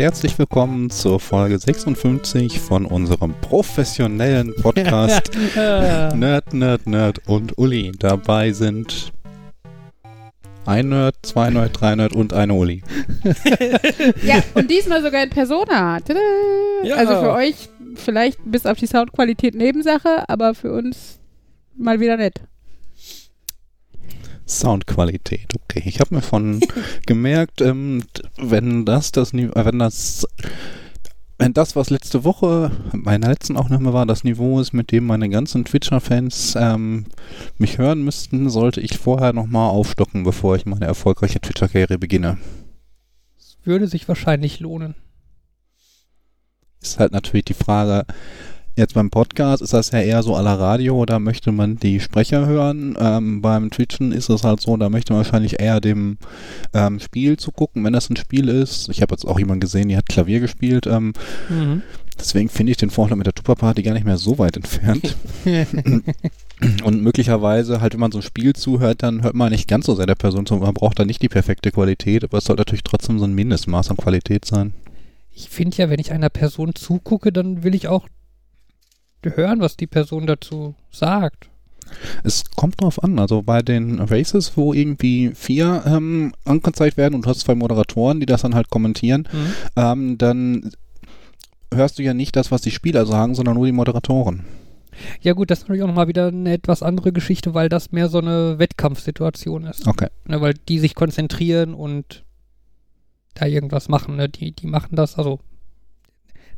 Herzlich willkommen zur Folge 56 von unserem professionellen Podcast Nerd, Nerd, Nerd und Uli. Dabei sind ein Nerd, zwei Nerd, drei Nerd und eine Uli. ja, und diesmal sogar in Persona. Tada! Ja. Also für euch vielleicht bis auf die Soundqualität Nebensache, aber für uns mal wieder nett. Soundqualität, okay. Ich habe mir von gemerkt, ähm, wenn das das Niveau, äh, wenn das wenn das, was letzte Woche, meiner letzten Aufnahme war, das Niveau ist, mit dem meine ganzen Twitcher-Fans ähm, mich hören müssten, sollte ich vorher nochmal aufstocken, bevor ich meine erfolgreiche Twitcher-Karriere beginne. Würde sich wahrscheinlich lohnen. Ist halt natürlich die Frage, Jetzt beim Podcast ist das ja eher so aller Radio, da möchte man die Sprecher hören. Ähm, beim Twitchen ist es halt so, da möchte man wahrscheinlich eher dem ähm, Spiel zugucken, wenn das ein Spiel ist. Ich habe jetzt auch jemanden gesehen, die hat Klavier gespielt. Ähm, mhm. Deswegen finde ich den Vorschlag mit der Tupper-Party gar nicht mehr so weit entfernt. Und möglicherweise halt, wenn man so ein Spiel zuhört, dann hört man nicht ganz so sehr der Person zu. Man braucht da nicht die perfekte Qualität, aber es sollte natürlich trotzdem so ein Mindestmaß an Qualität sein. Ich finde ja, wenn ich einer Person zugucke, dann will ich auch hören, was die Person dazu sagt. Es kommt drauf an. Also bei den Races, wo irgendwie vier ähm, angezeigt werden und du hast zwei Moderatoren, die das dann halt kommentieren, mhm. ähm, dann hörst du ja nicht das, was die Spieler sagen, sondern nur die Moderatoren. Ja gut, das ist natürlich auch nochmal wieder eine etwas andere Geschichte, weil das mehr so eine Wettkampfsituation ist. Okay. Ne, weil die sich konzentrieren und da irgendwas machen. Ne? Die, die machen das, also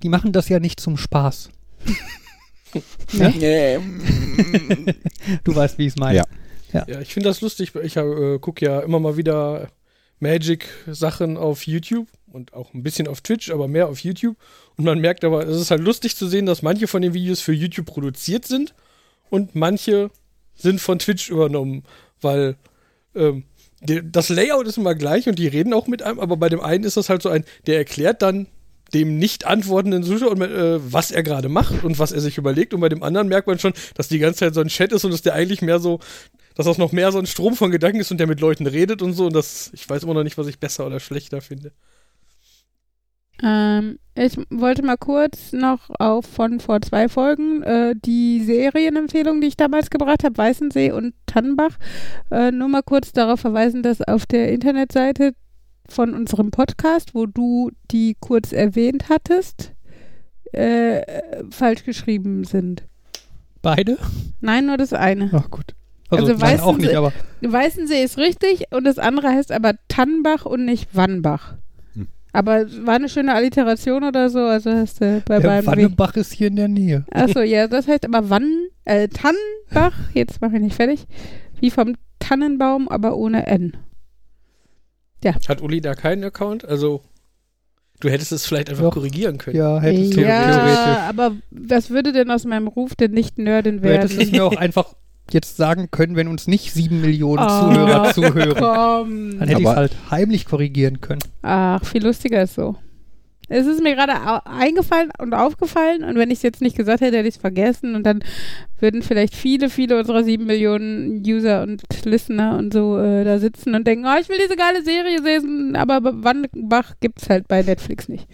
die machen das ja nicht zum Spaß. Nee. du weißt, wie ich es meine. Ja. ja. ja. ich finde das lustig. Ich äh, gucke ja immer mal wieder Magic-Sachen auf YouTube und auch ein bisschen auf Twitch, aber mehr auf YouTube. Und man merkt aber, es ist halt lustig zu sehen, dass manche von den Videos für YouTube produziert sind und manche sind von Twitch übernommen, weil ähm, das Layout ist immer gleich und die reden auch mit einem, aber bei dem einen ist das halt so ein, der erklärt dann dem nicht antwortenden Zuschauer, äh, was er gerade macht und was er sich überlegt. Und bei dem anderen merkt man schon, dass die ganze Zeit so ein Chat ist und dass der eigentlich mehr so, dass das noch mehr so ein Strom von Gedanken ist und der mit Leuten redet und so. Und das, ich weiß immer noch nicht, was ich besser oder schlechter finde. Ähm, ich wollte mal kurz noch auf von vor zwei Folgen äh, die Serienempfehlung, die ich damals gebracht habe, Weißensee und Tannenbach, äh, nur mal kurz darauf verweisen, dass auf der Internetseite von unserem Podcast, wo du die kurz erwähnt hattest, äh, falsch geschrieben sind. Beide? Nein, nur das eine. Ach gut. Also, also Weißensee, auch nicht, aber. Weißensee ist richtig und das andere heißt aber Tannbach und nicht Wannbach. Hm. Aber war eine schöne Alliteration oder so, also hast du bei der beiden. Wannebach ist hier in der Nähe. Achso, ja, das heißt aber Wann, äh, Tannbach, jetzt mache ich nicht fertig, wie vom Tannenbaum, aber ohne N. Ja. Hat Uli da keinen Account? Also, du hättest es vielleicht einfach Doch. korrigieren können. Ja, hättest du. Ja, aber was würde denn aus meinem Ruf denn nicht Nerdin werden? Du hättest es mir auch einfach jetzt sagen können, wenn uns nicht sieben Millionen oh, Zuhörer zuhören. Komm. Dann hätte ich es halt heimlich korrigieren können. Ach, viel lustiger ist so. Es ist mir gerade eingefallen und aufgefallen und wenn ich es jetzt nicht gesagt hätte, hätte ich es vergessen und dann würden vielleicht viele, viele unserer sieben Millionen User und Listener und so äh, da sitzen und denken, oh, ich will diese geile Serie sehen, aber Wannbach gibt es halt bei Netflix nicht.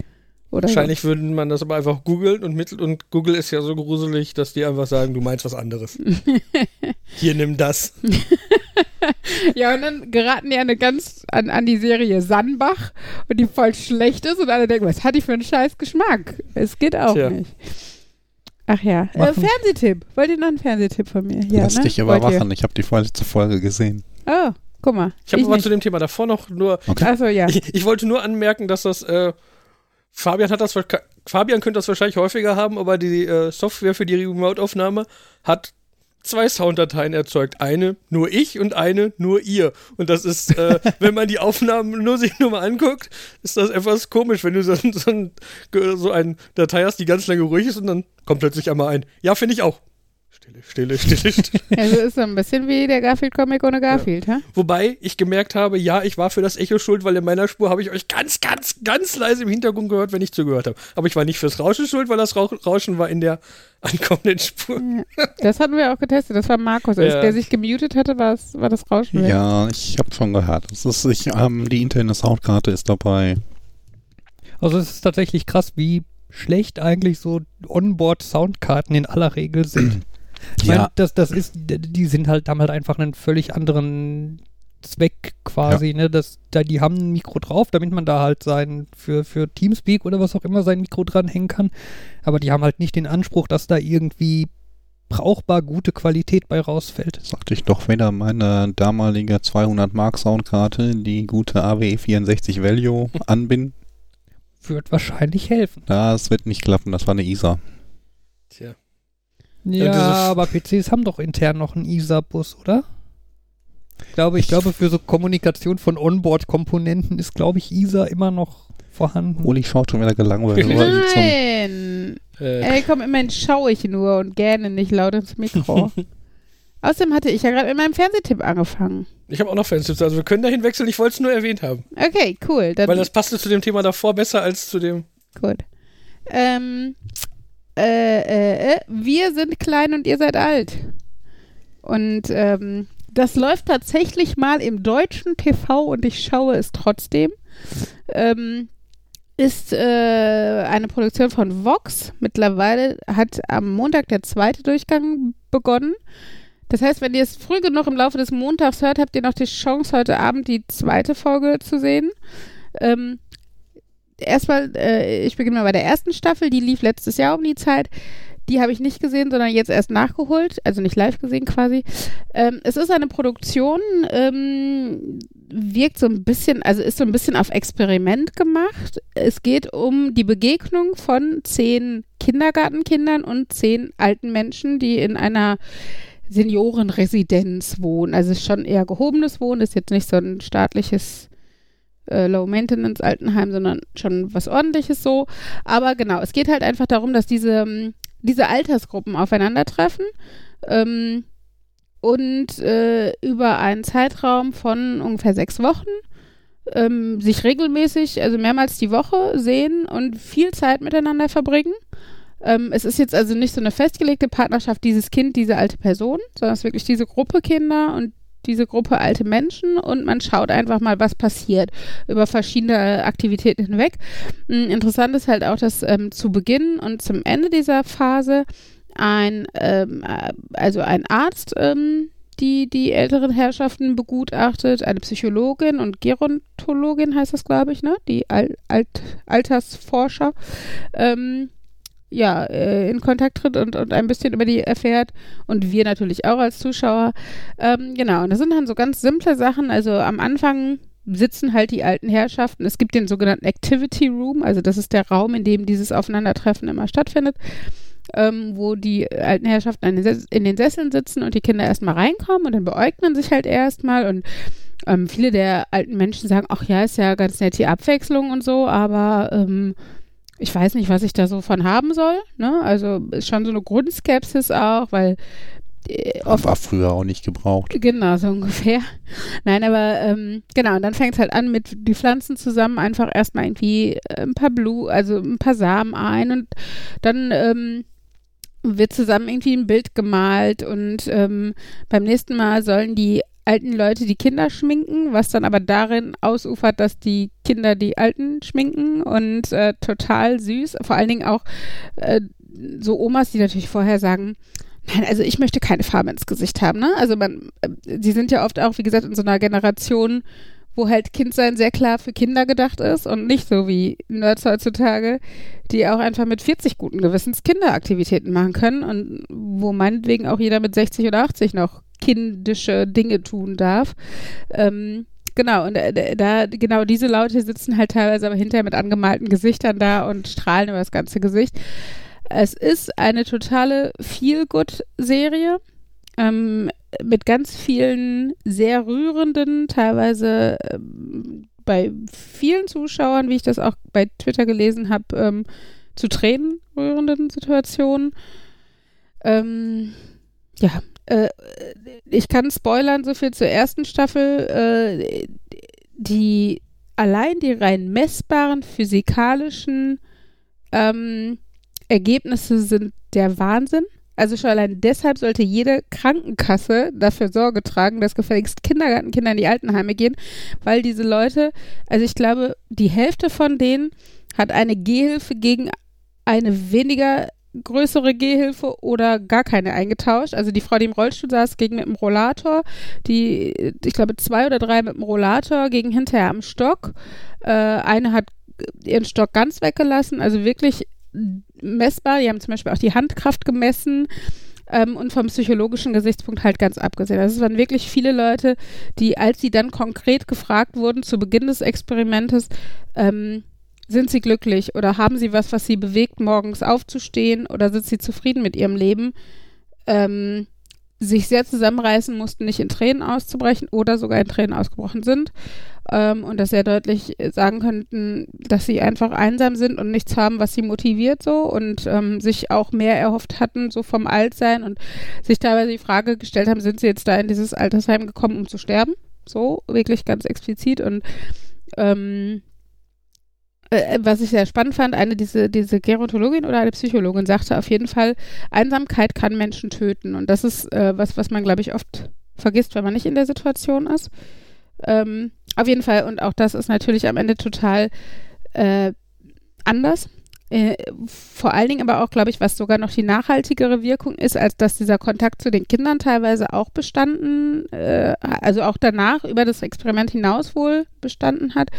Oder Wahrscheinlich so. würde man das aber einfach googeln und mittel und Google ist ja so gruselig, dass die einfach sagen, du meinst was anderes. Hier nimm das. ja, und dann geraten die an, eine ganz, an, an die Serie Sandbach und die voll schlecht ist und alle denken, was hat die für einen scheiß Geschmack? Es geht auch Tja. nicht. Ach ja, äh, Fernsehtipp. Wollt ihr noch einen Fernsehtipp von mir? Ja, Lass ne? dich überwachen, ich habe die vorletzte Folge gesehen. Oh, guck mal. Ich habe aber zu dem Thema davor noch nur. Okay. Achso, ja. Ich, ich, wollte nur anmerken, dass das äh, Fabian hat das Fabian könnte das wahrscheinlich häufiger haben, aber die äh, Software für die Remote-Aufnahme hat zwei Sounddateien erzeugt. Eine nur ich und eine nur ihr. Und das ist, äh, wenn man die Aufnahmen nur sich nur mal anguckt, ist das etwas komisch, wenn du so, so, ein, so ein Datei hast, die ganz lange ruhig ist und dann kommt plötzlich einmal ein. Ja, finde ich auch. Stille, Stille, Stille, Stille. Also ist so ein bisschen wie der Garfield-Comic ohne Garfield, ja. ha? Wobei ich gemerkt habe, ja, ich war für das Echo schuld, weil in meiner Spur habe ich euch ganz, ganz, ganz leise im Hintergrund gehört, wenn ich zugehört habe. Aber ich war nicht fürs Rauschen schuld, weil das Rauschen war in der ankommenden Spur. Ja. Das hatten wir auch getestet. Das war Markus. Als ja. der sich gemutet hatte, war, es, war das Rauschen. Ja, ich habe schon gehört. Das ist, ich, ähm, die interne Soundkarte ist dabei. Also es ist tatsächlich krass, wie schlecht eigentlich so Onboard-Soundkarten in aller Regel sind. Ich Ja. meine, das, das ist, die sind halt, haben halt einfach einen völlig anderen Zweck quasi, ne? Das, da, die haben ein Mikro drauf, damit man da halt sein, für, für Teamspeak oder was auch immer sein Mikro dranhängen kann. Aber die haben halt nicht den Anspruch, dass da irgendwie brauchbar gute Qualität bei rausfällt. Sagte ich doch wieder meine damalige 200 Mark Soundkarte, die gute AWE 64 Value anbinden. Wird wahrscheinlich helfen. Das wird nicht klappen, das war eine ISA. Ja, aber PCs haben doch intern noch einen ISA-Bus, oder? Ich glaube, ich glaube, für so Kommunikation von Onboard-Komponenten ist, glaube ich, ISA immer noch vorhanden. Uli schaut schon wieder gelangweilt. Nein. Äh, Ey, komm, immerhin schaue ich nur und gähne nicht laut ins Mikro. Außerdem hatte ich ja gerade mit meinem Fernsehtipp angefangen. ich habe auch noch Fans, also wir können dahin wechseln. Ich wollte es nur erwähnt haben. Okay, cool. Dann Weil das passte zu dem Thema davor besser als zu dem. Gut. Ähm, äh, äh, wir sind klein und ihr seid alt. Und ähm, das läuft tatsächlich mal im deutschen TV und ich schaue es trotzdem. Ähm, ist äh, eine Produktion von Vox. Mittlerweile hat am Montag der zweite Durchgang begonnen. Das heißt, wenn ihr es früh genug im Laufe des Montags hört, habt ihr noch die Chance, heute Abend die zweite Folge zu sehen. Ähm, erstmal, äh, ich beginne mal bei der ersten Staffel, die lief letztes Jahr um die Zeit. Die habe ich nicht gesehen, sondern jetzt erst nachgeholt, also nicht live gesehen quasi. Ähm, es ist eine Produktion, ähm, wirkt so ein bisschen, also ist so ein bisschen auf Experiment gemacht. Es geht um die Begegnung von zehn Kindergartenkindern und zehn alten Menschen, die in einer Seniorenresidenz wohnen. Also es ist schon eher gehobenes Wohnen, ist jetzt nicht so ein staatliches äh, Low-Maintenance-Altenheim, sondern schon was ordentliches so. Aber genau, es geht halt einfach darum, dass diese, ähm, diese Altersgruppen aufeinandertreffen ähm, und äh, über einen Zeitraum von ungefähr sechs Wochen ähm, sich regelmäßig, also mehrmals die Woche sehen und viel Zeit miteinander verbringen. Ähm, es ist jetzt also nicht so eine festgelegte Partnerschaft, dieses Kind, diese alte Person, sondern es ist wirklich diese Gruppe Kinder und diese Gruppe alte Menschen und man schaut einfach mal, was passiert über verschiedene Aktivitäten hinweg. Mm, Interessant ist halt auch, dass ähm, zu Beginn und zum Ende dieser Phase ein, ähm, äh, also ein Arzt, ähm, die die älteren Herrschaften begutachtet, eine Psychologin und Gerontologin heißt das, glaube ich, ne? Die Al Alt Altersforscher. Ähm, ja, äh, in Kontakt tritt und, und ein bisschen über die erfährt und wir natürlich auch als Zuschauer. Ähm, genau, und das sind dann so ganz simple Sachen. Also am Anfang sitzen halt die alten Herrschaften. Es gibt den sogenannten Activity Room, also das ist der Raum, in dem dieses Aufeinandertreffen immer stattfindet, ähm, wo die alten Herrschaften in den, in den Sesseln sitzen und die Kinder erstmal reinkommen und dann beäugnen sich halt erstmal und ähm, viele der alten Menschen sagen, ach ja, ist ja ganz nett die Abwechslung und so, aber ähm, ich weiß nicht, was ich da so von haben soll. Ne? Also ist schon so eine Grundskepsis auch, weil äh, oft War früher auch nicht gebraucht. Genau, so ungefähr. Nein, aber ähm, genau, und dann fängt es halt an mit die Pflanzen zusammen einfach erstmal irgendwie äh, ein paar Blue, also ein paar Samen ein und dann ähm, wird zusammen irgendwie ein Bild gemalt und ähm, beim nächsten Mal sollen die alten Leute die Kinder schminken, was dann aber darin ausufert, dass die Kinder die Alten schminken und äh, total süß. Vor allen Dingen auch äh, so Omas, die natürlich vorher sagen, Nein, also ich möchte keine Farbe ins Gesicht haben, ne? Also man, äh, sie sind ja oft auch, wie gesagt, in so einer Generation, wo halt Kindsein sehr klar für Kinder gedacht ist und nicht so wie Nerds heutzutage, die auch einfach mit 40 guten Gewissens Kinderaktivitäten machen können und wo meinetwegen auch jeder mit 60 oder 80 noch kindische Dinge tun darf. Ähm, Genau, und äh, da, genau diese Leute sitzen halt teilweise aber hinterher mit angemalten Gesichtern da und strahlen über das ganze Gesicht. Es ist eine totale Feel-Good-Serie ähm, mit ganz vielen sehr rührenden, teilweise ähm, bei vielen Zuschauern, wie ich das auch bei Twitter gelesen habe, ähm, zu Tränen rührenden Situationen. Ähm, ja, äh, ich kann spoilern, so viel zur ersten Staffel. Äh, die allein die rein messbaren physikalischen ähm, Ergebnisse sind der Wahnsinn. Also schon allein deshalb sollte jede Krankenkasse dafür Sorge tragen, dass gefälligst Kindergartenkinder in die Altenheime gehen, weil diese Leute, also ich glaube, die Hälfte von denen hat eine Gehhilfe gegen eine weniger größere Gehhilfe oder gar keine eingetauscht. Also die Frau, die im Rollstuhl saß, ging mit dem Rollator, die, ich glaube, zwei oder drei mit dem Rollator, gegen hinterher am Stock. Äh, eine hat ihren Stock ganz weggelassen, also wirklich messbar. Die haben zum Beispiel auch die Handkraft gemessen. Ähm, und vom psychologischen Gesichtspunkt halt ganz abgesehen. Also es waren wirklich viele Leute, die, als sie dann konkret gefragt wurden zu Beginn des Experimentes, ähm, sind sie glücklich oder haben sie was, was sie bewegt, morgens aufzustehen oder sind sie zufrieden mit ihrem Leben? Ähm, sich sehr zusammenreißen mussten, nicht in Tränen auszubrechen oder sogar in Tränen ausgebrochen sind ähm, und das sehr deutlich sagen könnten, dass sie einfach einsam sind und nichts haben, was sie motiviert so und ähm, sich auch mehr erhofft hatten, so vom Altsein und sich teilweise die Frage gestellt haben, sind sie jetzt da in dieses Altersheim gekommen, um zu sterben? So, wirklich ganz explizit und ähm, äh, was ich sehr spannend fand, eine diese, diese Gerontologin oder eine Psychologin sagte auf jeden Fall, Einsamkeit kann Menschen töten. Und das ist äh, was, was man, glaube ich, oft vergisst, wenn man nicht in der Situation ist. Ähm, auf jeden Fall, und auch das ist natürlich am Ende total äh, anders. Äh, vor allen Dingen aber auch, glaube ich, was sogar noch die nachhaltigere Wirkung ist, als dass dieser Kontakt zu den Kindern teilweise auch bestanden, äh, also auch danach über das Experiment hinaus wohl bestanden hat,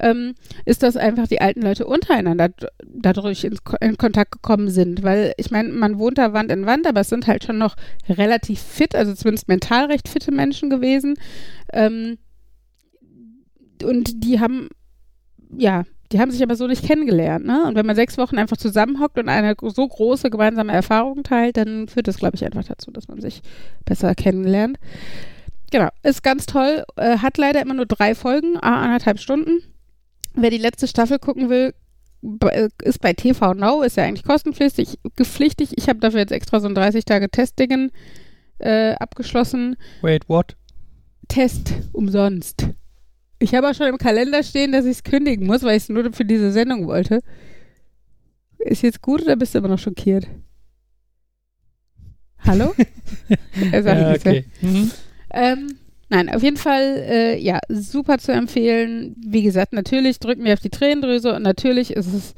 ähm, ist, dass einfach die alten Leute untereinander dadurch in, in Kontakt gekommen sind. Weil ich meine, man wohnt da Wand in Wand, aber es sind halt schon noch relativ fit, also zumindest mental recht fitte Menschen gewesen. Ähm, und die haben, ja, die haben sich aber so nicht kennengelernt, ne? Und wenn man sechs Wochen einfach zusammenhockt und eine so große gemeinsame Erfahrung teilt, dann führt das, glaube ich, einfach dazu, dass man sich besser kennenlernt. Genau, ist ganz toll. Äh, hat leider immer nur drei Folgen, anderthalb Stunden. Wer die letzte Staffel gucken will, äh, ist bei TV Now, ist ja eigentlich kostenpflichtig, gepflichtig. Ich habe dafür jetzt extra so ein 30 Tage Testdingen äh, abgeschlossen. Wait, what? Test umsonst. Ich habe auch schon im Kalender stehen, dass ich es kündigen muss, weil ich es nur für diese Sendung wollte. Ist jetzt gut oder bist du immer noch schockiert? Hallo? er sagt ja, okay. Mhm. Ähm, Nein, auf jeden Fall, äh, ja, super zu empfehlen. Wie gesagt, natürlich drücken wir auf die Tränendrüse und natürlich ist es,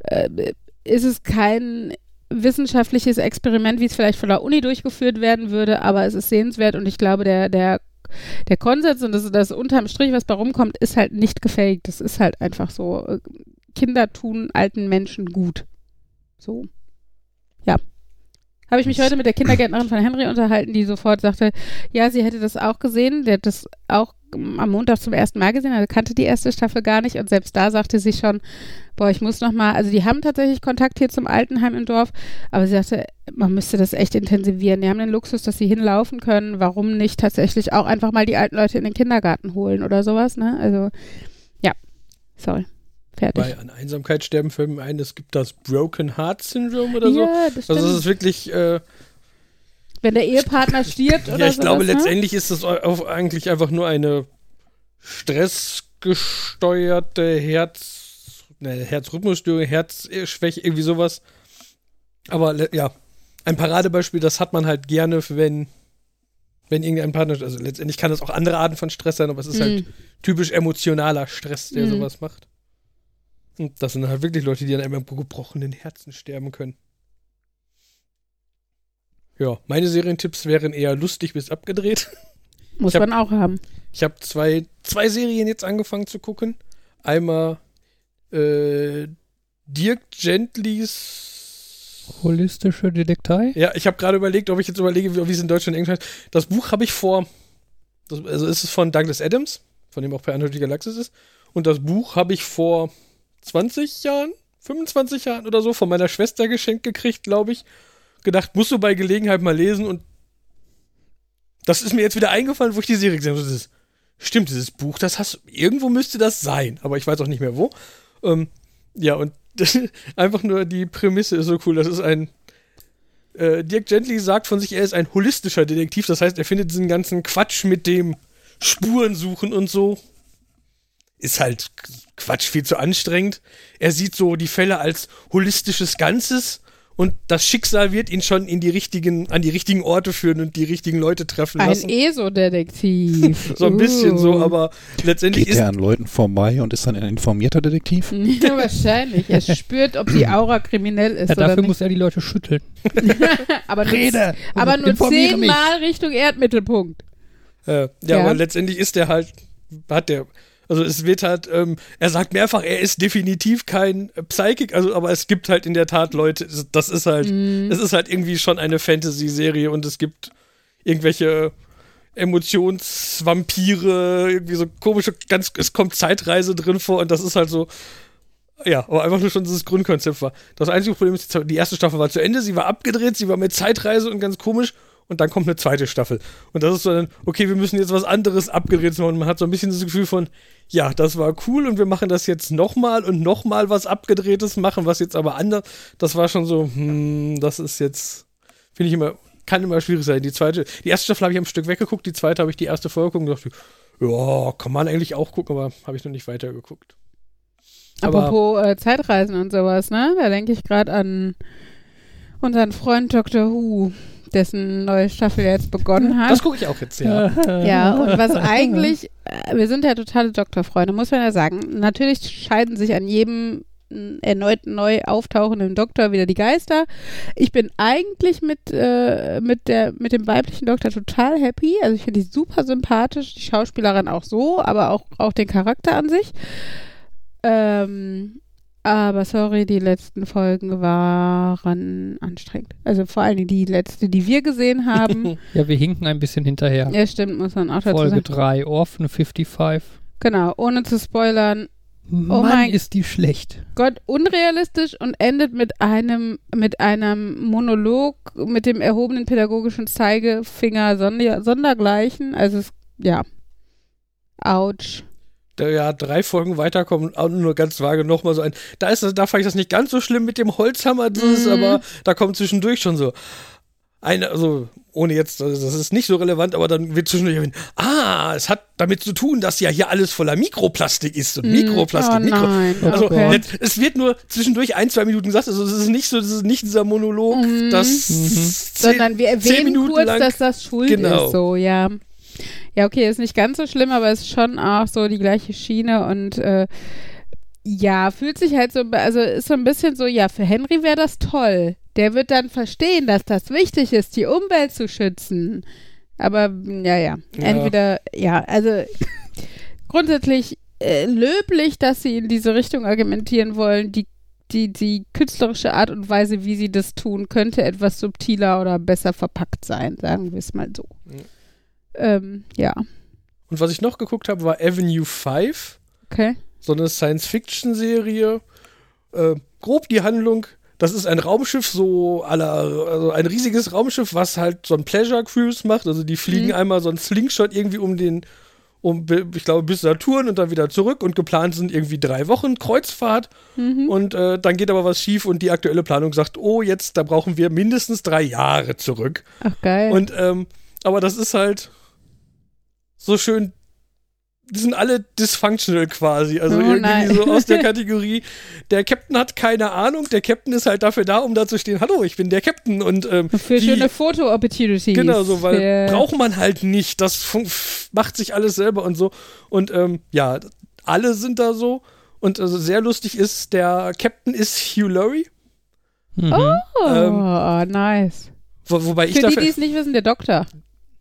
äh, ist es kein wissenschaftliches Experiment, wie es vielleicht von der Uni durchgeführt werden würde, aber es ist sehenswert und ich glaube, der, der, der Konsens und das, das unterm Strich, was bei rumkommt, ist halt nicht gefaked. Das ist halt einfach so. Kinder tun alten Menschen gut. So. Ja, habe ich mich heute mit der Kindergärtnerin von Henry unterhalten, die sofort sagte, ja, sie hätte das auch gesehen. Der hat das auch am Montag zum ersten Mal gesehen, also kannte die erste Staffel gar nicht und selbst da sagte sie schon, boah, ich muss noch mal, also die haben tatsächlich Kontakt hier zum Altenheim im Dorf, aber sie sagte, man müsste das echt intensivieren. Die haben den Luxus, dass sie hinlaufen können. Warum nicht tatsächlich auch einfach mal die alten Leute in den Kindergarten holen oder sowas, ne? Also, ja, sorry. Fertig. Bei an Einsamkeit sterben Filmen ein, es gibt das Broken Heart Syndrome oder so. Ja, das also es ist wirklich. Äh, Wenn der Ehepartner stirbt oder Ja, ich sowas, glaube, ne? letztendlich ist das eigentlich einfach nur eine stressgesteuerte Herz, ne, Herzrhythmusstörung, Herzschwäche, irgendwie sowas. Aber ja, ein Paradebeispiel, das hat man halt gerne, wenn, wenn irgendein Partner, also letztendlich kann das auch andere Arten von Stress sein, aber es ist halt Mhm. typisch emotionaler Stress, der Mhm. sowas macht. Und das sind halt wirklich Leute, die an einem gebrochenen Herzen sterben können. Ja, meine Serientipps wären eher lustig bis abgedreht. Muss ich hab- man auch haben. Ich habe zwei, zwei Serien jetzt angefangen zu gucken. Einmal äh, Dirk Gentlys. Holistische Detektei? Ja, ich habe gerade überlegt, ob ich jetzt überlege, wie wie es in Deutsch und Englisch heißt. Das Buch habe ich vor. Das, also ist es von Douglas Adams, von dem auch per Anhalt die Galaxis ist. Und das Buch habe ich vor 20 Jahren, 25 Jahren oder so von meiner Schwester geschenkt gekriegt, glaube ich. Gedacht, musst du bei Gelegenheit mal lesen und das ist mir jetzt wieder eingefallen, wo ich die Serie gesehen habe. Das ist, stimmt, dieses Buch, das hast irgendwo müsste das sein, aber ich weiß auch nicht mehr wo. Ähm, ja, und einfach nur die Prämisse ist so cool. Das ist ein äh, Dirk Gently sagt von sich, er ist ein holistischer Detektiv. Das heißt, er findet diesen ganzen Quatsch mit dem Spuren suchen und so. Ist halt Quatsch, viel zu anstrengend. Er sieht so die Fälle als holistisches Ganzes und das Schicksal wird ihn schon in die richtigen, an die richtigen Orte führen und die richtigen Leute treffen Ein lassen. ESO-Detektiv. so ein bisschen so, Uh. aber letztendlich Geht ist er an Leuten vorbei und ist dann ein informierter Detektiv? Ja, wahrscheinlich. Er spürt, ob die Aura kriminell ist Ja, oder dafür nicht. muss er die Leute schütteln. aber nur, Rede! aber nur zehnmal Richtung Erdmittelpunkt. Äh, ja, Ja. aber letztendlich ist er halt, hat der, also es wird halt, ähm, er sagt mehrfach, er ist definitiv kein Psychic, also aber es gibt halt in der Tat Leute, das ist halt, Mhm. es ist halt irgendwie schon eine Fantasy-Serie und es gibt irgendwelche Emotionsvampire, irgendwie so komische, ganz, es kommt Zeitreise drin vor und das ist halt so, ja, aber einfach nur schon dieses Grundkonzept war. Das einzige Problem ist, die erste Staffel war zu Ende, sie war abgedreht, sie war mit Zeitreise und ganz komisch und dann kommt eine zweite Staffel. Und das ist so dann, okay, wir müssen jetzt was anderes abgedreht machen. Und man hat so ein bisschen das Gefühl von, ja, das war cool und wir machen das jetzt nochmal und nochmal was abgedrehtes machen, was jetzt aber anders. Das war schon so, hm, das ist jetzt, finde ich immer, kann immer schwierig sein. Die zweite, die erste Staffel habe ich am Stück weggeguckt, die zweite habe ich die erste Folge geguckt und dachte, ja, kann man eigentlich auch gucken, aber habe ich noch nicht weitergeguckt. Aber- Apropos äh, Zeitreisen und sowas, ne? Da denke ich gerade an unseren Freund Dr. Who, dessen neue Staffel jetzt begonnen hat. Das gucke ich auch jetzt, ja. Ja, und was eigentlich, äh, wir sind ja totale Doktorfreunde, muss man ja sagen. Natürlich scheiden sich an jedem n- erneut neu auftauchenden Doktor wieder die Geister. Ich bin eigentlich mit, äh, mit, der, mit dem weiblichen Doktor total happy. Also ich finde die super sympathisch, die Schauspielerin auch so, aber auch, auch den Charakter an sich. Ähm, aber sorry, die letzten Folgen waren anstrengend. Also vor Dingen die letzte, die wir gesehen haben. Ja, wir hinken ein bisschen hinterher. ja, stimmt, muss man auch dazu Folge sagen. 3, Orphan 55. Genau, ohne zu spoilern. Mann, Oh mein- ist die schlecht. Gott, unrealistisch und endet mit einem, mit einem Monolog mit dem erhobenen pädagogischen Zeigefinger sonder, sondergleichen. Also, es, ja. Autsch. Da ja drei Folgen weiterkommen, auch nur ganz vage nochmal so ein. Da ist das, da fand ich das nicht ganz so schlimm mit dem Holzhammer, das ist Mhm. aber da kommt zwischendurch schon so eine, also ohne jetzt, also das ist nicht so relevant, aber dann wird zwischendurch erwähnt, ah, es hat damit zu tun, dass ja hier alles voller Mikroplastik ist und Mikroplastik, oh Mikro. nein. Also okay. es wird nur zwischendurch ein, zwei Minuten gesagt, also es ist nicht so, das ist nicht dieser Monolog, Mhm. das zehn- Sondern wir erwähnen kurz, lang. dass das schuld Genau. ist, so, ja. Ja, okay, ist nicht ganz so schlimm, aber ist schon auch so die gleiche Schiene und äh, ja, fühlt sich halt so, also ist so ein bisschen so, ja, für Henry wäre das toll. Der wird dann verstehen, dass das wichtig ist, die Umwelt zu schützen. Aber ja, ja, Ja. entweder, ja, also grundsätzlich äh, löblich, dass sie in diese Richtung argumentieren wollen. Die, die, die künstlerische Art und Weise, wie sie das tun, könnte etwas subtiler oder besser verpackt sein, sagen wir es mal so. Ja. Ähm, ja, Und was ich noch geguckt habe, war Avenue 5. okay. so eine Science-Fiction-Serie. Äh, grob die Handlung, das ist ein Raumschiff, so aller, also ein riesiges Raumschiff, was halt so ein Pleasure Cruise macht. Also die fliegen Mhm. einmal so ein Slingshot irgendwie um den, um, ich glaube, bis Saturn und dann wieder zurück und geplant sind irgendwie drei Wochen Kreuzfahrt. Mhm. Und äh, dann geht aber was schief und die aktuelle Planung sagt, oh, jetzt, da brauchen wir mindestens drei Jahre zurück. Ach, geil. Und, ähm, aber das ist halt so schön. Die sind alle dysfunctional quasi. Also Oh irgendwie nein. so aus der Kategorie. Der Captain hat keine Ahnung. Der Captain ist halt dafür da, um da zu stehen. Hallo, ich bin der Captain. Und ähm, für die- schöne Foto-Opportunities. Genau, so, weil für, braucht man halt nicht. Das macht sich alles selber und so. Und ähm, ja, alle sind da so. Und also sehr lustig ist, der Captain ist Hugh Laurie. Mhm. Oh, ähm, nice. Wo, wobei ich Für die, dafür. die es nicht wissen, der Doktor.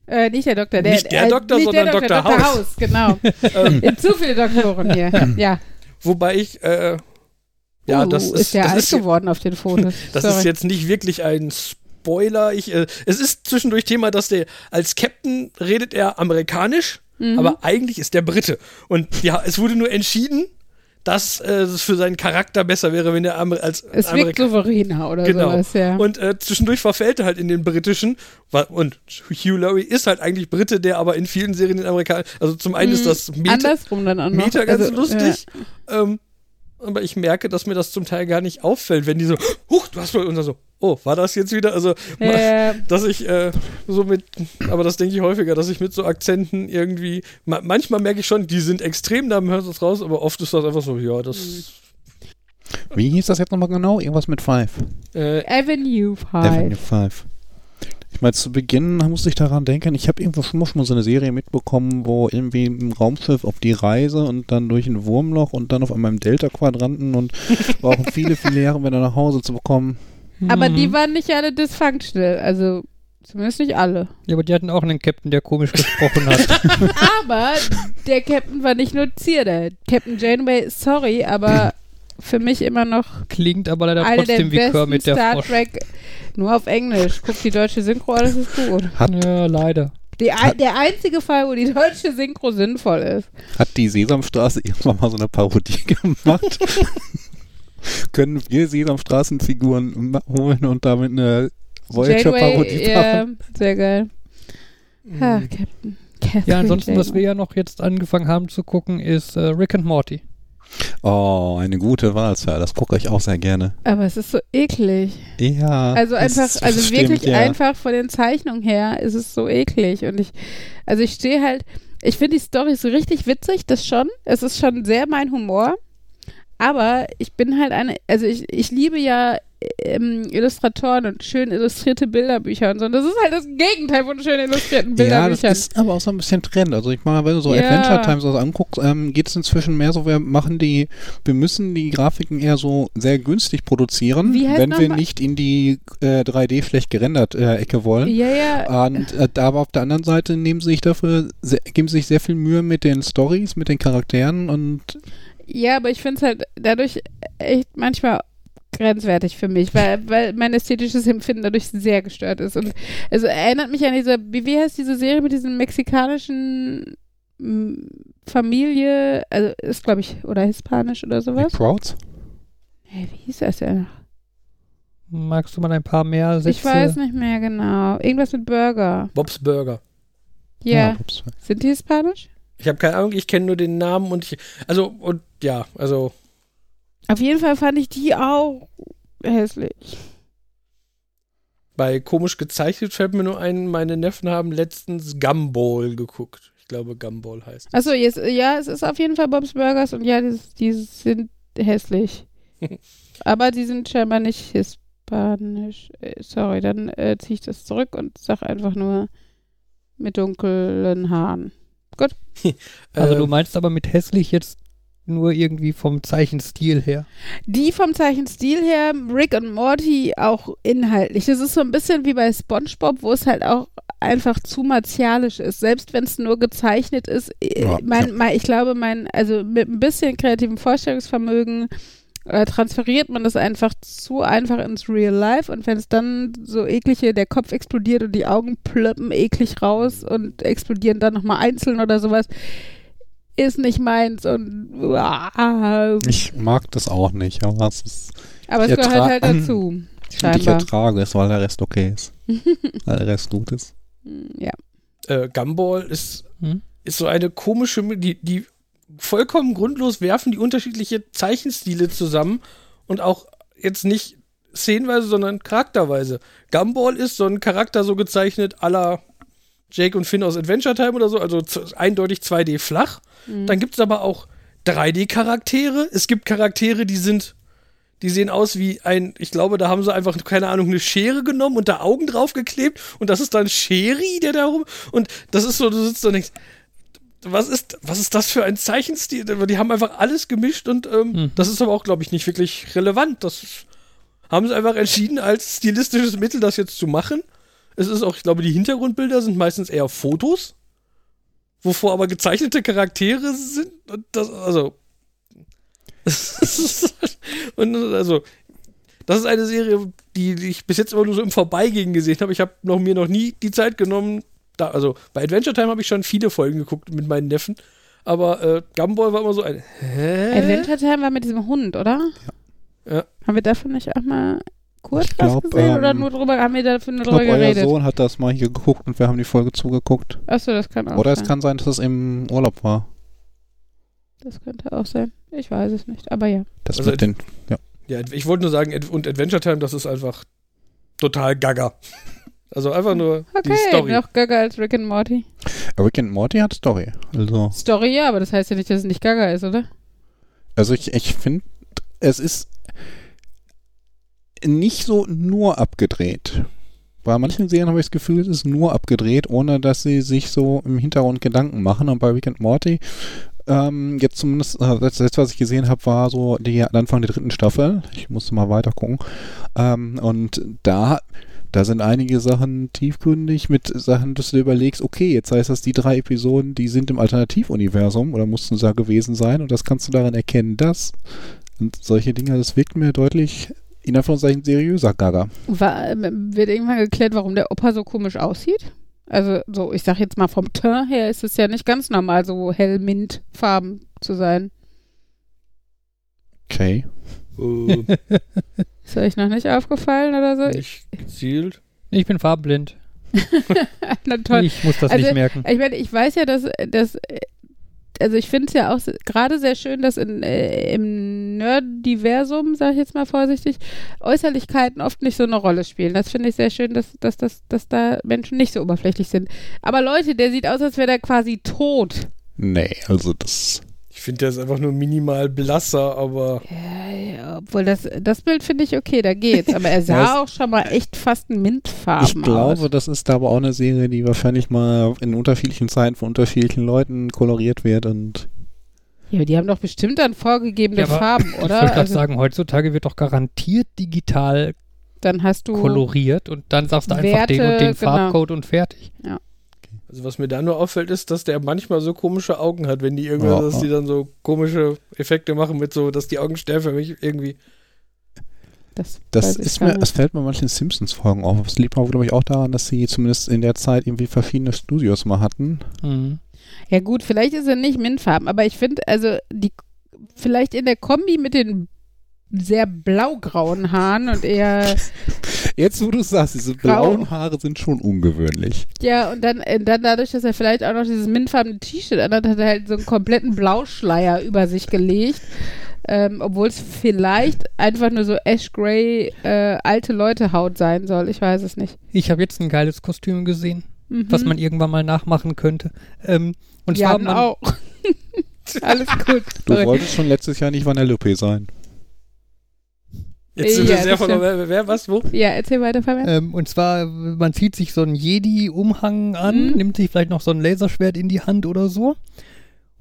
Äh, nicht der Doktor, der, Nicht der äh, Doktor, nicht sondern der Doktor, Dr. House. House, genau. ähm, Zu viele Doktoren hier. Ja. wobei ich. Äh, ja, uh, das ist. ist der das alt ist, geworden auf den Fotos. Das Sorry. ist jetzt nicht wirklich ein Spoiler. Ich, äh, es ist zwischendurch Thema, dass der als Captain redet er amerikanisch, Mhm. aber eigentlich ist der Brite. Und ja, es wurde nur entschieden, dass äh, es für seinen Charakter besser wäre, wenn er Amer als es wirkt souveräner oder Genau. sowas, ja. Und äh, zwischendurch verfällt er halt in den britischen. Und Hugh Laurie ist halt eigentlich Brite, der aber in vielen Serien den Amerikaner. Also zum einen ist Mhm. das Meta, Andersrum dann auch noch. Meta ganz Also, lustig. Ähm, aber ich merke, dass mir das zum Teil gar nicht auffällt, wenn die so, huch, du hast mal, und dann so, oh, war das jetzt wieder? Also, Ja, ja, dass ich äh, so mit, aber das denke ich häufiger, dass ich mit so Akzenten irgendwie, ma manchmal merke ich schon, die sind extrem, da hören sie es raus, aber oft ist das einfach so, ja, das. Wie hieß das jetzt nochmal genau? Irgendwas mit Five. Äh, Avenue 5. Avenue 5. Ich meine, zu Beginn musste ich daran denken, ich habe irgendwo schon mal schon mal so eine Serie mitbekommen, wo irgendwie im Raumschiff auf die Reise und dann durch ein Wurmloch und dann auf einmal im Delta-Quadranten und brauchen viele, viele Jahre, um wieder nach Hause zu bekommen. Aber die Mhm. waren nicht alle dysfunctional. Also zumindest nicht alle. Ja, aber die hatten auch einen Captain, der komisch gesprochen hat. Aber der Captain war nicht nur Zierde. Captain Janeway, sorry, aber für mich immer noch Klingt aber leider trotzdem wie besten Kermit der Star Frosch. Trek. Nur auf Englisch. Guck die deutsche Synchro, alles ist gut. Hat, Ja, leider. Die, ein- der einzige Fall, wo die deutsche Synchro sinnvoll ist. hat die Sesamstraße irgendwann mal so eine Parodie gemacht? Können wir Sesamstraßenfiguren holen und damit eine Voyager-Parodie ja, machen? sehr geil. Ah, Captain. Catherine Ja, ansonsten, was wir ja noch jetzt angefangen haben zu gucken, ist äh, Rick and Morty. Oh, eine gute Wahl, Sir. Das gucke ich auch sehr gerne. Aber es ist so eklig. Ja. Also einfach, also stimmt, wirklich ja. einfach von den Zeichnungen her ist es so eklig. Und ich, also ich stehe halt, ich finde die Story so richtig witzig, das schon. Es ist schon sehr mein Humor. Aber ich bin halt eine, also ich, ich liebe ja ähm, Illustratoren und schön illustrierte Bilderbücher und so. Und das ist halt das Gegenteil von schön illustrierten Ja, das Bilderbüchern. ist aber auch so ein bisschen Trend. Also ich meine, wenn du so Ja. Adventure Times was anguckst, ähm, geht es inzwischen mehr so, wir machen die, wir müssen die Grafiken eher so sehr günstig produzieren, wenn wir nicht in die äh, 3D schlecht gerendert äh, Ecke wollen. ja, ja. Und äh, aber auf der anderen Seite nehmen sie sich dafür, sehr, geben sie sich sehr viel Mühe mit den Stories, mit den Charakteren und Ja, aber ich finde es halt dadurch echt manchmal grenzwertig für mich, weil, weil mein ästhetisches Empfinden dadurch sehr gestört ist. Und es erinnert mich an diese, wie, wie heißt diese Serie mit diesem mexikanischen m, Familie, also ist glaube ich, oder hispanisch oder die sowas. Prouds. Hey, wie hieß das denn? Magst du mal ein paar mehr Sätze? Ich weiß nicht mehr genau. Irgendwas mit Burger. Bob's Burger. Ja. ups. Sind die hispanisch? Ich habe keine Ahnung, ich kenne nur den Namen und ich, also, und ja, also, Auf jeden Fall fand ich die auch hässlich. bei komisch gezeichnet fällt mir nur ein, meine Neffen haben letztens Gumball geguckt. Ich glaube, Gumball heißt. Achso, jetzt, ja, es ist auf jeden Fall Bob's Burgers und ja, die, die sind hässlich. Aber die sind scheinbar nicht hispanisch. Äh, Sorry, dann äh, ziehe ich das zurück und sag einfach nur mit dunklen Haaren. Also du Ähm, meinst aber mit hässlich jetzt nur irgendwie vom Zeichenstil her. Die vom Zeichenstil her, Rick und Morty auch inhaltlich. Das ist so ein bisschen wie bei SpongeBob, wo es halt auch einfach zu martialisch ist. Selbst wenn es nur gezeichnet ist, äh, Ja, mein, ja. mein, ich glaube, mein, also mit ein bisschen kreativem Vorstellungsvermögen äh, transferiert man das einfach zu einfach ins Real Life und wenn es dann so eklige, der Kopf explodiert und die Augen plöppen eklig raus und explodieren dann nochmal einzeln oder sowas, ist nicht meins und ah, Ich mag das auch nicht, aber es ist, aber es gehört halt dazu. und ich Scheinbar. ertrage es, weil der Rest okay ist. weil der Rest gut ist. Ja. äh, Gumball ist, Hm? ist so eine komische, die, die vollkommen grundlos werfen die unterschiedliche Zeichenstile zusammen und auch jetzt nicht szenenweise, sondern charakterweise. Gumball ist so ein Charakter so gezeichnet aller Jake und Finn aus Adventure Time oder so, also eindeutig 2D flach. Dann gibt es aber auch 3D-Charaktere. Es gibt Charaktere, die sind, die sehen aus wie ein, ich glaube, da haben sie einfach, keine Ahnung, eine Schere genommen und da Augen draufgeklebt und das ist dann Scheri, der da rum. Und das ist so, du sitzt da und denkst, was ist, was ist das für ein Zeichenstil? Die haben einfach alles gemischt und ähm, Mhm. das ist aber auch, glaube ich, nicht wirklich relevant. Das haben sie einfach entschieden, als stilistisches Mittel das jetzt zu machen. Es ist auch, ich glaube, die Hintergrundbilder sind meistens eher Fotos, wovor aber gezeichnete Charaktere sind. Und das, also. und also, das ist eine Serie, die, die ich bis jetzt immer nur so im Vorbeigehen gesehen habe. Ich habe noch, mir noch nie die Zeit genommen. Da, also bei Adventure Time habe ich schon viele Folgen geguckt mit meinen Neffen. Aber äh, Gumball war immer so ein. Hä? Adventure Time war mit diesem Hund, oder? Ja. Haben wir davon nicht auch mal kurz Ich was glaub, gesehen oder ähm, nur drüber, haben wir dafür nur Ich glaube, drüber euer geredet? Sohn hat das mal hier geguckt und wir haben die Folge zugeguckt. Achso, das kann auch Oder es sein. kann sein, dass es im Urlaub war. Das könnte auch sein. Ich weiß es nicht, aber ja. Das Also mit den, Ja, ich wollte nur sagen, und Adventure Time, das ist einfach total gaga. Also einfach nur die Okay, Story. noch Gaga als Rick and Morty. Rick and Morty hat Story. Also, Story ja, aber das heißt ja nicht, dass es nicht Gaga ist, oder? also ich, ich finde, es ist nicht so nur abgedreht. Bei manchen Serien habe ich das Gefühl, es ist nur abgedreht, ohne dass sie sich so im Hintergrund Gedanken machen. Und bei Weekend Morty, ähm, jetzt zumindest, äh, das letzte, was ich gesehen habe, war so die Anfang der dritten Staffel. Ich musste mal weiter gucken. Ähm, und da, da sind einige Sachen tiefgründig mit Sachen, dass du überlegst, okay, jetzt heißt das, die drei Episoden, die sind im Alternativuniversum oder mussten da gewesen sein und das kannst du daran erkennen, dass. Und solche Dinge, das wirkt mir deutlich in Anführungszeichen seriöser Gaga. War, ähm, wird irgendwann geklärt, warum der Opa so komisch aussieht? Also, so, ich sag jetzt mal, vom Teint her ist es ja nicht ganz normal, so hell-mint-farben zu sein. Okay. Äh, Ist euch noch nicht aufgefallen oder so? nicht gezielt. Ich bin farbenblind. Na toll. Ich muss das Also, nicht merken. Ich meine, ich weiß ja, dass, dass äh, also ich finde es ja auch gerade sehr schön, dass in, äh, im Nerd-Diversum, sage ich jetzt mal vorsichtig, Äußerlichkeiten oft nicht so eine Rolle spielen. Das finde ich sehr schön, dass, dass, dass, dass da Menschen nicht so oberflächlich sind. Aber Leute, der sieht aus, als wäre der quasi tot. Nee, also das. Ich finde, der ist einfach nur minimal blasser, aber Ja, ja, obwohl das, das Bild finde ich okay, da geht's. Aber er sah Ja, auch schon mal echt fast ein Mintfarben Ich glaube, aus. das ist aber auch eine Serie, die wahrscheinlich mal in unterschiedlichen Zeiten von unterschiedlichen Leuten koloriert wird und Ja, die haben doch bestimmt dann vorgegebene Ja, Farben, Ich wollte oder? gerade Also, sagen, heutzutage wird doch garantiert digital dann hast du. koloriert und dann sagst du einfach Werte, den und den genau. Farbcode und fertig. Also was mir da nur auffällt, ist, dass der manchmal so komische Augen hat, wenn die irgendwas, Ja. dass die dann so komische Effekte machen mit so, dass die Augen sternförmig irgendwie. Das, das ist mir, es fällt mir manchen Simpsons-Folgen auf. Es liegt aber, glaube ich, auch daran, dass sie zumindest in der Zeit irgendwie verschiedene Studios mal hatten. Mhm. Ja gut, vielleicht ist er nicht Mintfarben, aber ich finde, also die vielleicht in der Kombi mit den sehr blaugrauen Haaren und eher Jetzt, wo du sagst, diese Grau. blauen Haare sind schon ungewöhnlich. ja und dann äh, dann dadurch, dass er vielleicht auch noch dieses mintfarbene T-Shirt anhat, hat er halt so einen kompletten Blauschleier über sich gelegt, ähm, obwohl es vielleicht einfach nur so Ash Gray äh, alte Leute Haut sein soll. Ich weiß es nicht. Ich habe jetzt ein geiles Kostüm gesehen, Mhm. was man irgendwann mal nachmachen könnte. Ähm, und zwar Jan man, auch. Alles gut. Du Sorry. wolltest schon letztes Jahr nicht Vanellope sein. Jetzt sind Ja, wir sehr das von wer, wer was, wo? Ja, erzähl weiter, Fabian. ähm, und zwar, man zieht sich so einen Jedi-Umhang an, Mhm. nimmt sich vielleicht noch so ein Laserschwert in die Hand oder so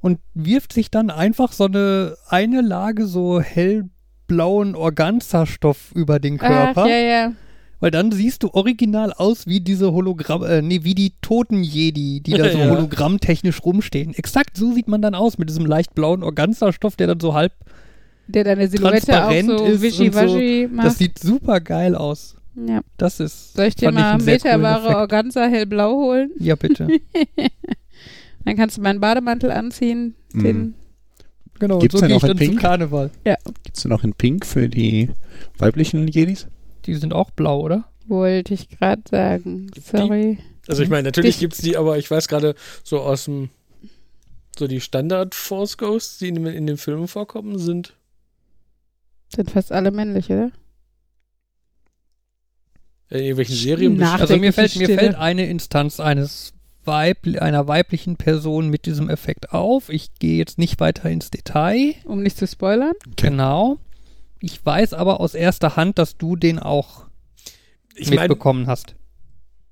und wirft sich dann einfach so eine, eine Lage so hellblauen Organza-Stoff über den Körper. Ach, ja, ja. Weil dann siehst du original aus wie diese Hologramm, äh, nee, wie die toten Jedi, die da so Ja. hologrammtechnisch rumstehen. Exakt so sieht man dann aus mit diesem leicht blauen Organza-Stoff, der dann so halb, Der deine Silhouette auch Transparent so ist und wischiwaschi macht. das sieht super geil aus. ja. Das ist. Soll ich dir mal Meterware. Organza hellblau holen? Ja, bitte. Dann kannst du meinen Bademantel anziehen. Mhm. Den, genau, Gibt's und so denn gehe auch ich in dann zum Pink? Karneval. Gibt es denn auch in Pink für die weiblichen Jedis? Die sind auch blau, oder? wollte ich gerade sagen. Gibt's die? Sorry. Also ich meine, natürlich Dich- gibt's die, aber ich weiß gerade so aus dem so die Standard Force Ghosts, die in, in den Filmen vorkommen, sind Sind fast alle männlich, oder? in irgendwelchen Serien Also mir fällt, mir fällt eine Instanz eines Weib einer weiblichen Person mit diesem Effekt auf. Ich gehe jetzt nicht weiter ins Detail. Um nicht zu spoilern. Genau. Ich weiß aber aus erster Hand, dass du den auch ich mitbekommen hast.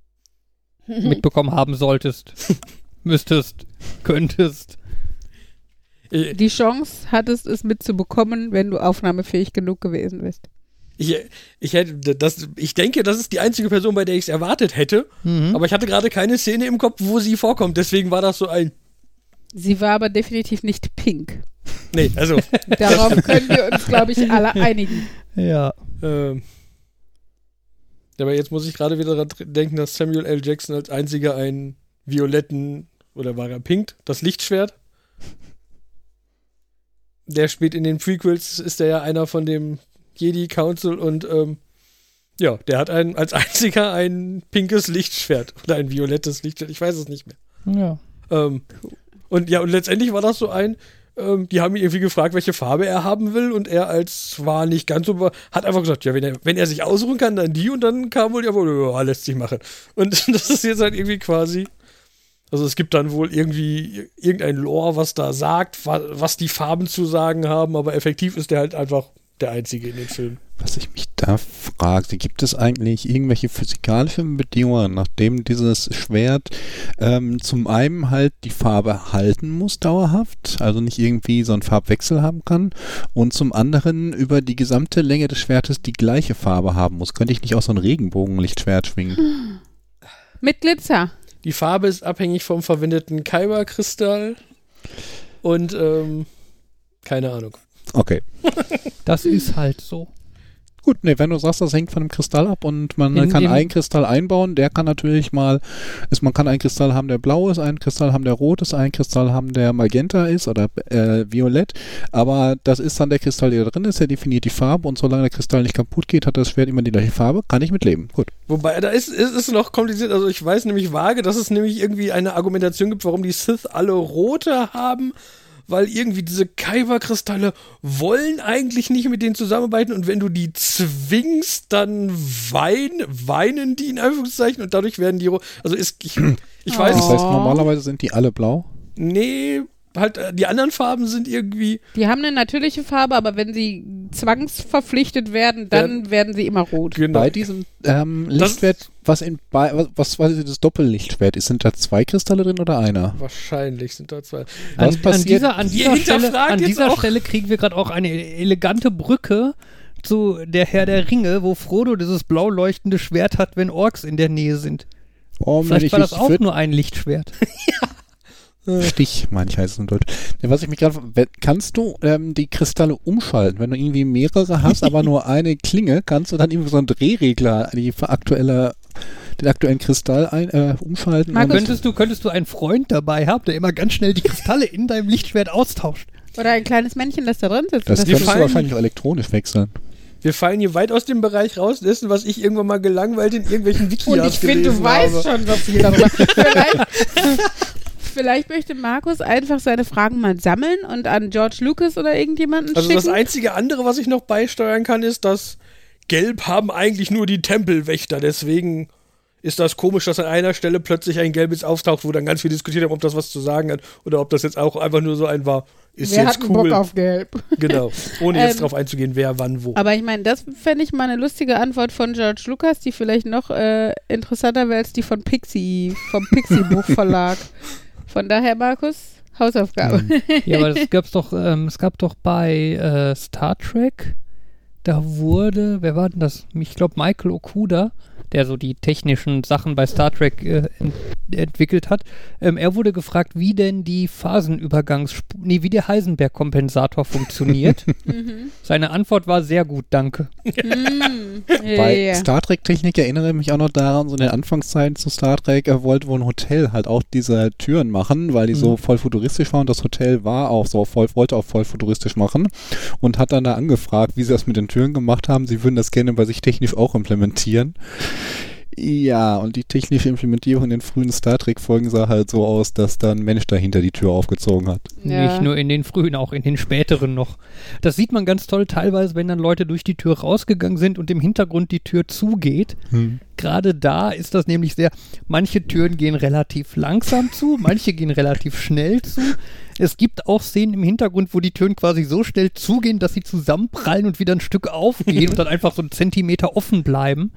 Mitbekommen haben solltest. Müsstest. Könntest. Ich, Die Chance hattest es mitzubekommen, wenn du aufnahmefähig genug gewesen bist. ich, ich hätte das ich denke, das ist die einzige Person, bei der ich es erwartet hätte, Mhm. aber ich hatte gerade keine Szene im Kopf, wo sie vorkommt, deswegen war das so ein Sie war aber definitiv nicht pink. Nee, also Darauf können wir uns, glaube ich, alle einigen. Ja. ähm, aber jetzt muss ich gerade wieder daran denken, dass Samuel L. Jackson als einziger einen violetten oder war er pink, das Lichtschwert. Der spielt in den Prequels, ist er ja einer von dem Jedi Council und ähm, ja, der hat ein, als einziger ein pinkes Lichtschwert oder ein violettes Lichtschwert, ich weiß es nicht mehr. Ja. Ähm, und ja, und letztendlich war das so ein, ähm, die haben ihn irgendwie gefragt, welche Farbe er haben will und er als war nicht ganz so, hat einfach gesagt, ja, wenn er, wenn er sich ausruhen kann, dann die und dann kam wohl, ja, wohl, ja, lässt sich machen. Und das ist jetzt halt irgendwie quasi, also es gibt dann wohl irgendwie irgendein Lore, was da sagt, wa- was die Farben zu sagen haben, aber effektiv ist der halt einfach der Einzige in den Filmen. Was ich mich da frage, gibt es eigentlich irgendwelche physikalischen Bedingungen, nachdem dieses Schwert ähm, zum einen halt die Farbe halten muss dauerhaft, also nicht irgendwie so einen Farbwechsel haben kann, und zum anderen über die gesamte Länge des Schwertes die gleiche Farbe haben muss? Könnte ich nicht auch so ein Regenbogenlichtschwert schwingen? Mit Glitzer. Die Farbe ist abhängig vom verwendeten Kyber-Kristall und ähm, keine Ahnung. Okay. Das ist halt so. Gut, nee, wenn du sagst, das hängt von dem Kristall ab und man In kann einen Kristall einbauen, der kann natürlich mal, ist, man kann einen Kristall haben, der blau ist, einen Kristall haben, der rot ist, einen Kristall haben, der magenta ist oder äh, violett, aber das ist dann der Kristall, der da drin ist, der definiert die Farbe und solange der Kristall nicht kaputt geht, hat das Schwert immer die gleiche Farbe, kann ich mitleben. Gut. Wobei, da ist, ist es noch kompliziert. Also ich weiß nämlich vage, dass es nämlich irgendwie eine Argumentation gibt, warum die Sith alle rote haben, weil irgendwie diese Kyber-Kristalle wollen eigentlich nicht mit denen zusammenarbeiten und wenn du die zwingst, dann wein, weinen die in Anführungszeichen und dadurch werden die. Also ist, ich, ich weiß Das es, heißt, normalerweise sind die alle blau. nee, halt äh, die anderen Farben sind irgendwie, Die haben eine natürliche Farbe, aber wenn sie zwangsverpflichtet werden, dann werden sie immer rot. genau. Bei diesem ähm, Das- Lichtschwert, was in bei, was, was quasi das Doppellichtschwert ist, sind da zwei Kristalle drin oder einer? Wahrscheinlich sind da zwei. An, Was an passiert- dieser, an dieser, Stelle, an dieser Stelle kriegen wir gerade auch eine elegante Brücke zu der Herr der Ringe, wo Frodo dieses blau leuchtende Schwert hat, wenn Orks in der Nähe sind. Oh, Vielleicht ich war das auch nur ein Lichtschwert. Stich, manch heißt es in Deutsch. Ja, was ich mich gerade, kannst du ähm, die Kristalle umschalten? Wenn du irgendwie mehrere hast, aber nur eine Klinge, kannst du dann irgendwie so einen Drehregler, die aktuelle, den aktuellen Kristall ein, äh, umschalten? Markus, Könntest du, könntest du einen Freund dabei haben, der immer ganz schnell die Kristalle in deinem Lichtschwert austauscht? Oder ein kleines Männchen, das da drin sitzt. das Wir könntest du fallen- wahrscheinlich auch elektronisch wechseln. Wir fallen hier weit aus dem Bereich raus dessen, was ich irgendwann mal gelangweilt in irgendwelchen Wikias Und ich finde, du gelesen weißt schon so viel darüber. vielleicht, vielleicht möchte Markus einfach seine Fragen mal sammeln und an George Lucas oder irgendjemanden Also schicken. das einzige andere, was ich noch beisteuern kann, ist, dass Gelb haben eigentlich nur die Tempelwächter. Deswegen ist das komisch, dass an einer Stelle plötzlich ein Gelbes auftaucht, wo dann ganz viel diskutiert haben, ob das was zu sagen hat oder ob das jetzt auch einfach nur so ein war. Ist Wer jetzt hat cool. Bock auf Gelb? Genau. Ohne jetzt Ähm, drauf einzugehen, wer wann wo. Aber ich meine, das fände ich mal eine lustige Antwort von George Lucas, die vielleicht noch äh, interessanter wäre als die von Pixie, vom Pixie-Buchverlag. Von daher, Markus, Hausaufgabe. Ja, aber das gab's doch, ähm, es gab doch bei äh, Star Trek, da wurde, wer war denn das? Ich glaube Michael Okuda, der so die technischen Sachen bei Star Trek äh, ent entwickelt hat. Ähm, er wurde gefragt, wie denn die Phasenübergangs, nee, wie der Heisenberg-Kompensator funktioniert. Mhm. Seine Antwort war sehr gut, danke. Mm. Bei Ja. Star Trek-Technik erinnere ich mich auch noch daran, so in den Anfangszeiten zu Star Trek, er wollte wohl ein Hotel halt auch diese Türen machen, weil die so Mhm. voll futuristisch waren. Das Hotel war auch so voll, wollte auch voll futuristisch machen und hat dann da angefragt, wie sie das mit den Türen gemacht haben. Sie würden das gerne bei sich technisch auch implementieren. Ja, und die technische Implementierung in den frühen Star Trek-Folgen sah halt so aus, dass dann ein Mensch dahinter die Tür aufgezogen hat. Ja. Nicht nur in den frühen, auch in den späteren noch. Das sieht man ganz toll teilweise, wenn dann Leute durch die Tür rausgegangen sind und im Hintergrund die Tür zugeht. Gerade da ist das nämlich sehr, manche Türen gehen relativ langsam zu, manche gehen relativ schnell zu. Es gibt auch Szenen im Hintergrund, wo die Türen quasi so schnell zugehen, dass sie zusammenprallen und wieder ein Stück aufgehen und dann einfach so einen Zentimeter offen bleiben.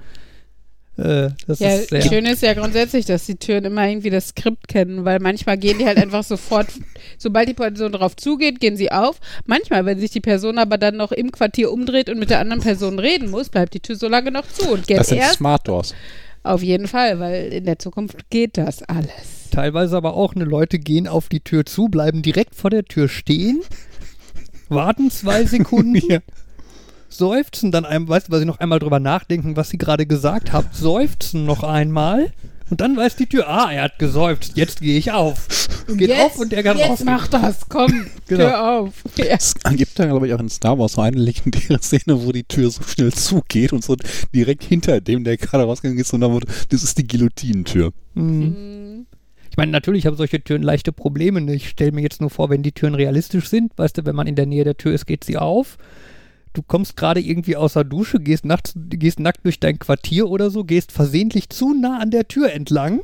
Äh, das Ja, ist sehr. schön ist ja grundsätzlich, dass die Türen immer irgendwie das Skript kennen, weil manchmal gehen die halt einfach sofort, sobald die Person drauf zugeht, gehen sie auf. Manchmal, wenn sich die Person aber dann noch im Quartier umdreht und mit der anderen Person reden muss, bleibt die Tür so lange noch zu und geht Das sind erst Smart Doors. auf jeden Fall, weil in der Zukunft geht das alles. Teilweise aber auch, ne, Leute gehen auf die Tür zu, bleiben direkt vor der Tür stehen, warten zwei Sekunden, Ja. Seufzen dann einmal, weißt du, weil sie noch einmal drüber nachdenken, was sie gerade gesagt haben, seufzen noch einmal und dann weiß die Tür, ah, er hat geseufzt, jetzt gehe ich auf. Geht auf und er kann jetzt raus. mach das, komm, Genau. Tür auf. Ja. Es gibt da, glaube ich, auch in Star Wars so eine legendäre Szene, wo die Tür so schnell zugeht und so direkt hinter dem, der gerade rausgegangen ist, und dann wurde, das ist die Guillotinentür. Mhm. Mhm. Ich meine, natürlich haben solche Türen leichte Probleme. Ich stelle mir jetzt nur vor, wenn die Türen realistisch sind, weißt du, wenn man in der Nähe der Tür ist, geht sie auf. Du kommst gerade irgendwie aus der Dusche, gehst, nachts, gehst nackt durch dein Quartier oder so, gehst versehentlich zu nah an der Tür entlang.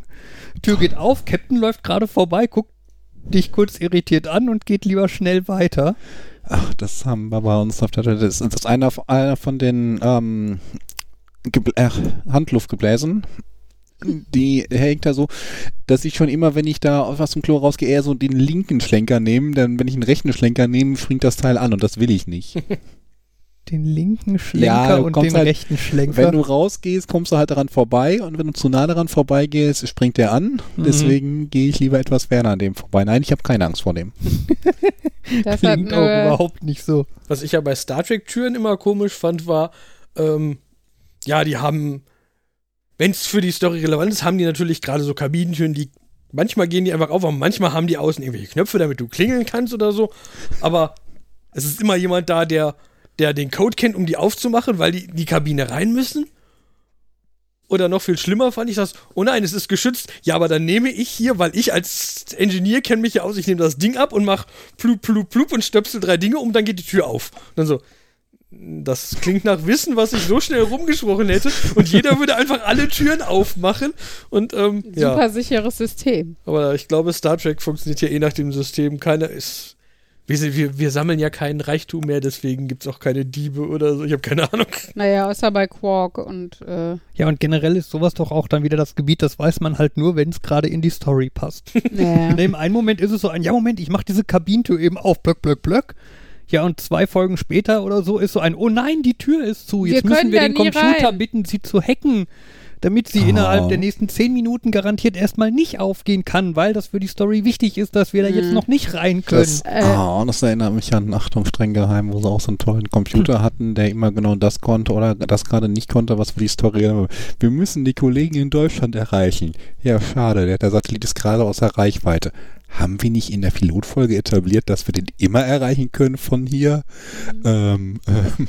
Tür geht auf, Captain läuft gerade vorbei, guckt dich kurz irritiert an und geht lieber schnell weiter. Ach, das haben wir bei uns auf der Toilette. Das ist einer, einer von den ähm, äh, Handluftgebläsen. Die hängt da so, dass ich schon immer, wenn ich da aus dem Klo rausgehe, eher so den linken Schlenker nehme. Denn wenn ich einen rechten Schlenker nehme, springt das Teil an und das will ich nicht. Den linken Schlenker Ja, und den halt- rechten Schlenker. Wenn du rausgehst, kommst du halt daran vorbei und wenn du zu nah daran vorbeigehst, springt der an. Mhm. Deswegen gehe ich lieber etwas ferner an dem vorbei. Nein, ich habe keine Angst vor dem. Das Klingt auch überhaupt nicht so. Was ich ja bei Star Trek Türen immer komisch fand, war, ähm, ja, die haben, wenn es für die Story relevant ist, haben die natürlich gerade so Kabinentüren, die manchmal gehen die einfach auf, aber manchmal haben die außen irgendwelche Knöpfe, damit du klingeln kannst oder so. Aber es ist immer jemand da, der, der den Code kennt, um die aufzumachen, weil die in die Kabine rein müssen. Oder noch viel schlimmer fand ich das, oh nein, es ist geschützt. Ja, aber dann nehme ich hier, weil ich als Engineer kenne mich ja aus, ich nehme das Ding ab und mach plup, plup, plup und stöpsel drei Dinge um, dann geht die Tür auf. Und dann so, das klingt nach Wissen, was ich so schnell rumgesprochen hätte. Und jeder würde einfach alle Türen aufmachen. Und ähm, super ja, sicheres System. aber ich glaube, Star Trek funktioniert ja eh nach dem System. Keiner ist. Wir, wir, wir sammeln ja keinen Reichtum mehr, deswegen gibt es auch keine Diebe oder so. Ich habe keine Ahnung. Naja, außer bei Quark und äh, Ja, und generell ist sowas doch auch dann wieder das Gebiet, das weiß man halt nur, wenn es gerade in die Story passt. naja. In dem einen Moment ist es so ein, ja Moment, ich mache diese Kabinentür eben auf, blöck, blöck, blöck. Ja, und zwei Folgen später oder so ist so ein, oh nein, die Tür ist zu. Jetzt Wir müssen können wir den Computer rein. bitten, sie zu hacken, damit sie Oh. innerhalb der nächsten zehn Minuten garantiert erstmal nicht aufgehen kann, weil das für die Story wichtig ist, dass wir da jetzt Mhm. noch nicht rein können. Das, Äh. ah, das erinnert mich an Achtung, streng geheim, wo sie auch so einen tollen Computer hatten, der immer genau das konnte oder das gerade nicht konnte, was für die Story. Wir müssen die Kollegen in Deutschland erreichen. Ja, schade, der, der Satellit ist gerade außer Reichweite. Haben wir nicht in der Pilotfolge etabliert, dass wir den immer erreichen können von hier? Ähm, ähm,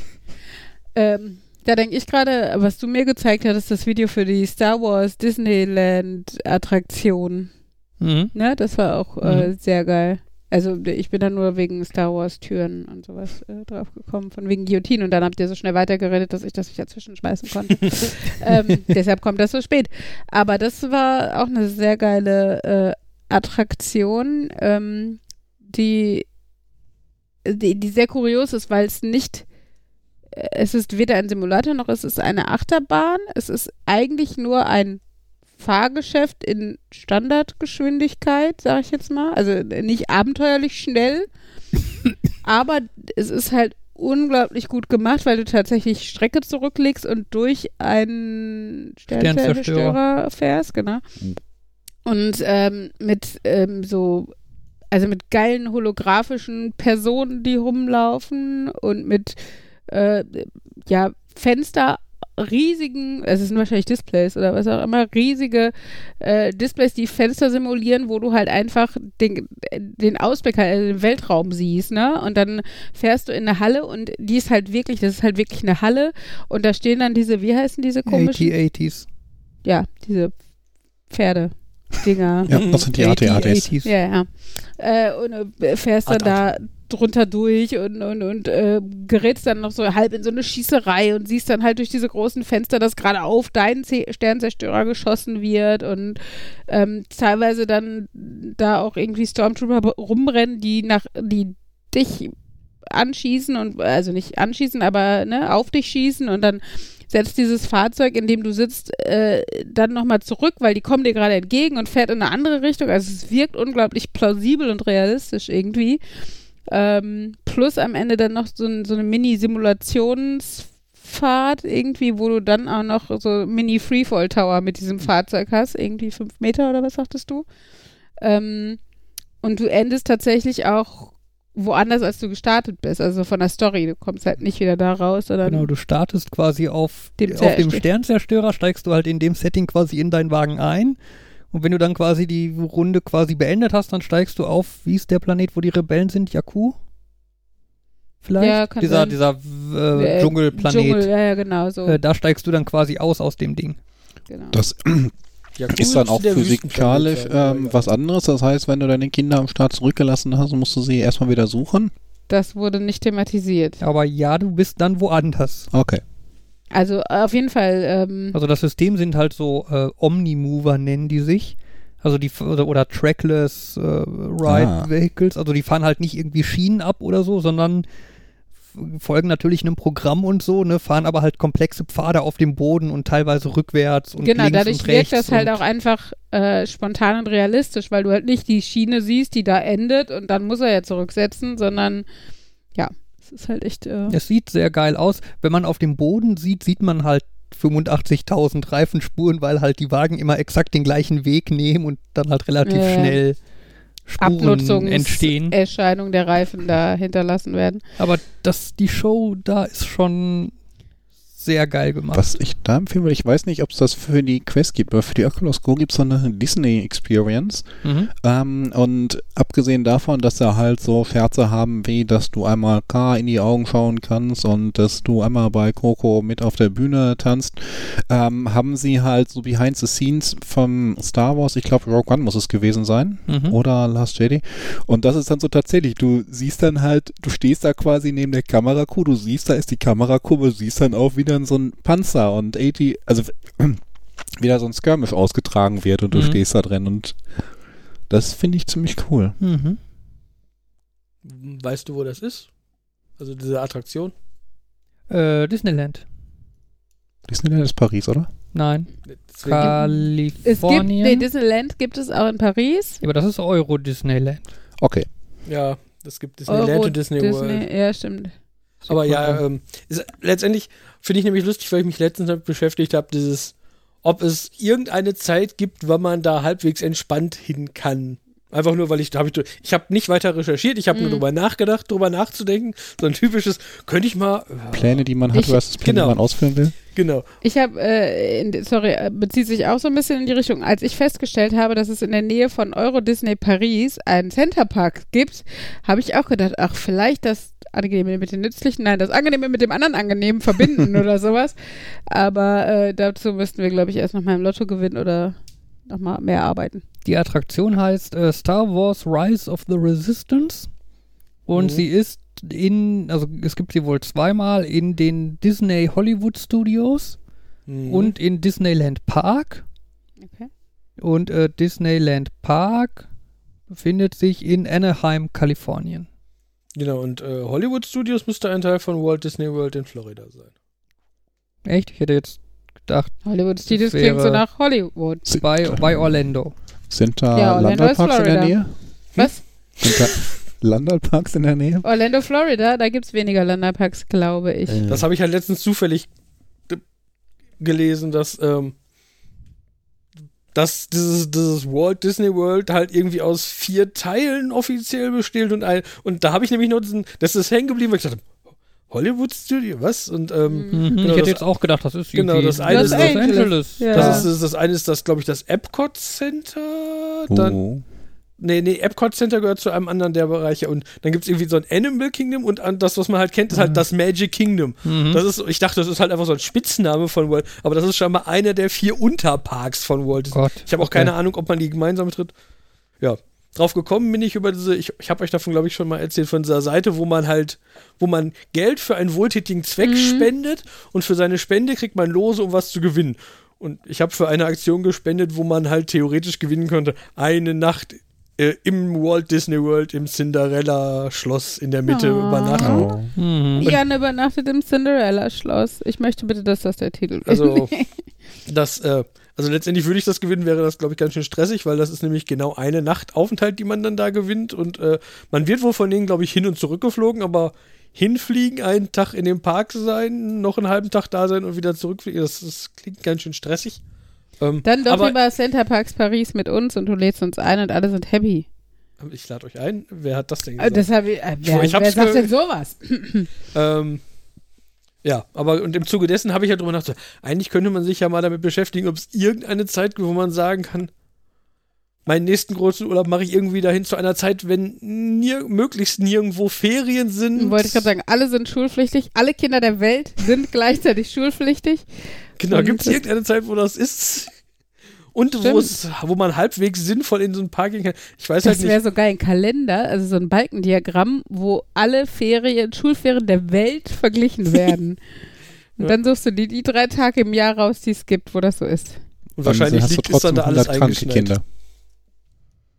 Ähm, da denke ich gerade, was du mir gezeigt hattest, das Video für die Star Wars Disneyland Attraktion. Mhm. Ne, das war auch äh, Mhm. sehr geil. Also ich bin da nur wegen Star Wars Türen und sowas äh, drauf gekommen, von wegen Guillotine und dann habt ihr so schnell weitergeredet, dass ich das nicht dazwischen schmeißen konnte. ähm, deshalb kommt das so spät. Aber das war auch eine sehr geile äh, Attraktion, ähm, die, die, die sehr kurios ist, weil es nicht äh, es ist weder ein Simulator noch es ist eine Achterbahn. Es ist eigentlich nur ein Fahrgeschäft in Standardgeschwindigkeit, sage ich jetzt mal. Also nicht abenteuerlich schnell, aber es ist halt unglaublich gut gemacht, weil du tatsächlich Strecke zurücklegst und durch einen Sternzerstörer Sternzerstörer. fährst, genau. Und ähm, mit ähm, so, also mit geilen holographischen Personen, die rumlaufen und mit äh, ja, Fenster riesigen, es sind wahrscheinlich Displays oder was auch immer, riesige äh, Displays, die Fenster simulieren, wo du halt einfach den, den Ausblick, halt, also den Weltraum siehst, ne? Und dann fährst du in eine Halle und die ist halt wirklich, das ist halt wirklich eine Halle und da stehen dann diese, wie heißen diese komischen? 80-80s. Ja, diese Pferde-Dinger. ja, das sind die AT-ATs. 80-80s. Ja, ja. Äh, und äh, fährst dann da drunter durch und, und, und äh, gerätst dann noch so halb in so eine Schießerei und siehst dann halt durch diese großen Fenster, dass gerade auf deinen Z Sternzerstörer geschossen wird und ähm, teilweise dann da auch irgendwie Stormtrooper rumrennen, die nach, die dich anschießen und also nicht anschießen, aber ne, auf dich schießen und dann setzt dieses Fahrzeug, in dem du sitzt, äh, dann nochmal zurück, weil die kommen dir gerade entgegen und fährt in eine andere Richtung. Also es wirkt unglaublich plausibel und realistisch irgendwie. Ähm, plus am Ende dann noch so, so eine Mini-Simulationsfahrt irgendwie, wo du dann auch noch so Mini-Freefall-Tower mit diesem Fahrzeug hast, irgendwie fünf Meter oder was sagtest du? Ähm, und du endest tatsächlich auch woanders, als du gestartet bist, also von der Story. Du kommst halt nicht wieder da raus, sondern Genau, du startest quasi auf Dem auf dem Zerstör- Sternzerstörer, steigst du halt in dem Setting quasi in deinen Wagen ein. Und wenn du dann quasi die Runde quasi beendet hast, dann steigst du auf, wie ist der Planet, wo die Rebellen sind? Jakku? Vielleicht? Ja, kann dieser sein. dieser äh, Äh, Dschungelplanet. Dschungel, ja, ja, genau, so. Äh, da steigst du dann quasi aus aus dem Ding. genau. Das Ja, ist dann cool, auch physikalisch ähm, aber was anderes. Das heißt, wenn du deine Kinder am Start zurückgelassen hast, musst du sie erstmal wieder suchen. Das wurde nicht thematisiert. Aber ja, du bist dann woanders. Okay. Also auf jeden Fall, ähm, Also das System sind halt so äh, Omnimover nennen die sich. Also die oder, oder Trackless äh, Ride Ah. Vehicles, also die fahren halt nicht irgendwie Schienen ab oder so, sondern folgen natürlich einem Programm und so, ne, fahren aber halt komplexe Pfade auf dem Boden und teilweise rückwärts und genau, links dadurch und wirkt rechts das halt auch einfach äh, spontan und realistisch, weil du halt nicht die Schiene siehst, die da endet und dann muss er ja zurücksetzen, sondern ja, es ist halt echt. Äh, Es sieht sehr geil aus. Wenn man auf dem Boden sieht, sieht man halt 85.000 Reifenspuren, weil halt die Wagen immer exakt den gleichen Weg nehmen und dann halt relativ Ja. schnell Spuren entstehen. Erscheinung der Reifen da hinterlassen werden. Aber das, die Show da ist schon sehr geil gemacht. Was ich da empfehlen würde, ich weiß nicht, ob es das für die Quest gibt, aber für die Oculus Go gibt es so eine Disney Experience. Mhm. Ähm, und abgesehen davon, dass sie halt so Scherze haben, wie dass du einmal K in die Augen schauen kannst und dass du einmal bei Coco mit auf der Bühne tanzt, ähm, haben sie halt so Behind the Scenes vom Star Wars, ich glaube Rogue One muss es gewesen sein, Mhm. oder Last Jedi. Und das ist dann so tatsächlich, du siehst dann halt, du stehst da quasi neben der Kamerakuh, du siehst, da ist die Kamerakuh, du siehst dann auch wieder so ein Panzer und 80, also wieder so ein Skirmish ausgetragen wird und du Mhm. stehst da drin und das finde ich ziemlich cool. Mhm. Weißt du, wo das ist? Also diese Attraktion? Äh, Disneyland. Disneyland ist Paris, oder? Nein. Deswegen- Es gibt, Kalifornien. nee, Disneyland gibt es auch in Paris. Ja, aber das ist Euro Disneyland. Okay. ja, es gibt Disneyland Euro, und Disney, World. Ja, stimmt. Aber ja, ähm, ist, letztendlich finde ich nämlich lustig, weil ich mich letztens damit beschäftigt habe, dieses, ob es irgendeine Zeit gibt, wann man da halbwegs entspannt hin kann. Einfach nur, weil ich da habe ich, ich habe nicht weiter recherchiert, ich habe nur Mhm. drüber nachgedacht, drüber nachzudenken. So ein typisches, könnte ich mal. Ja, Pläne, die man hat Ich- versus Pläne, genau. die man ausführen will. Genau. Ich habe, äh, in- sorry, äh, bezieht sich auch so ein bisschen in die Richtung, als ich festgestellt habe, dass es in der Nähe von Euro Disney Paris einen Centerpark gibt, habe ich auch gedacht, ach, vielleicht das Angenehme mit dem Nützlichen, nein, das Angenehme mit dem anderen Angenehmen verbinden oder sowas. Aber äh, dazu müssten wir, glaube ich, erst nochmal im Lotto gewinnen oder nochmal mehr arbeiten. Die Attraktion heißt äh, Star Wars Rise of the Resistance und Mhm. sie ist in, also es gibt sie wohl zweimal in den Disney Hollywood Studios Mhm. und in Disneyland Park. Okay. Und äh, Disneyland Park befindet sich in Anaheim, Kalifornien. Genau, und äh, Hollywood Studios müsste ein Teil von Walt Disney World in Florida sein. Echt? Ich hätte jetzt gedacht, Hollywood Studios wäre- klingt so nach Hollywood. bei, bei Orlando. Sind da Ja, Landalparks in der. Nähe? Was? Sind da Landalparks in der Nähe? Orlando, Florida, da gibt es weniger Landerparks, glaube ich. Äh, Das habe ich halt letztens zufällig d- gelesen, dass, ähm, dass dieses, dieses Walt Disney World halt irgendwie aus vier Teilen offiziell besteht und ein, und da habe ich nämlich nur diesen, das ist hängen geblieben, weil ich dachte, Hollywood Studio, was? Und ähm, Mhm, Genau, ich hätte das- jetzt auch gedacht, das ist genau, das eine Los ist- Angeles. Ja. das ist das, das eine ist das, glaube ich, das Epcot Center. Dann, oh. Nee, nee, Epcot Center gehört zu einem anderen der Bereiche und dann gibt es irgendwie so ein Animal Kingdom und an- das, was man halt kennt, ist halt das Magic Kingdom. Mhm. Das ist, ich dachte, das ist halt einfach so ein Spitzname von Walt, aber das ist scheinbar einer der vier Unterparks von Walt Disney. Gott. Ich habe auch okay. keine Ahnung, ob man die gemeinsam tritt. Ja. Drauf gekommen bin ich über diese, ich, ich habe euch davon, glaube ich, schon mal erzählt, von dieser Seite, wo man halt, wo man Geld für einen wohltätigen Zweck Mhm. spendet und für seine Spende kriegt man Lose, um was zu gewinnen. Und ich habe für eine Aktion gespendet, wo man halt theoretisch gewinnen konnte, eine Nacht äh, im Walt Disney World im Cinderella-Schloss in der Mitte Oh. übernachten. Oh. Mhm. Jan übernachtet im Cinderella-Schloss. Ich möchte bitte, dass das der Titel wird. Also, das, äh, also letztendlich würde ich das gewinnen, wäre das, glaube ich, ganz schön stressig, weil das ist nämlich genau eine Nacht Aufenthalt, die man dann da gewinnt. Und äh, man wird wohl von denen, glaube ich, hin und zurück geflogen, aber hinfliegen, einen Tag in dem Park sein, noch einen halben Tag da sein und wieder zurückfliegen, das, das klingt ganz schön stressig. Ähm, Dann doch aber lieber Center Parks Paris mit uns und du lädst uns ein und alle sind happy. ich lade euch ein. Wer hat das denn Also gesagt? das hab ich, äh, wer, ich wer sagt denn sowas? Ähm, ja, aber und im Zuge dessen habe ich ja drüber nachgedacht, eigentlich könnte man sich ja mal damit beschäftigen, ob es irgendeine Zeit gibt, wo man sagen kann, meinen nächsten großen Urlaub mache ich irgendwie dahin zu einer Zeit, wenn nier möglichst nirgendwo Ferien sind. Wollte ich gerade sagen, alle sind schulpflichtig, alle Kinder der Welt sind gleichzeitig schulpflichtig. Genau, gibt es das- irgendeine Zeit, wo das ist? Und wo, es, man halbwegs sinnvoll in so ein Park gehen kann. Ich weiß halt Das nicht. wäre sogar ein Kalender, also so ein Balkendiagramm, wo alle Ferien, Schulferien der Welt verglichen werden. Und Ja. dann suchst du die, die drei Tage im Jahr raus, die es gibt, wo das so ist. Und wahrscheinlich hast du liegt, ist dann trotzdem da alles 100 kranke eingeschneit. Kinder.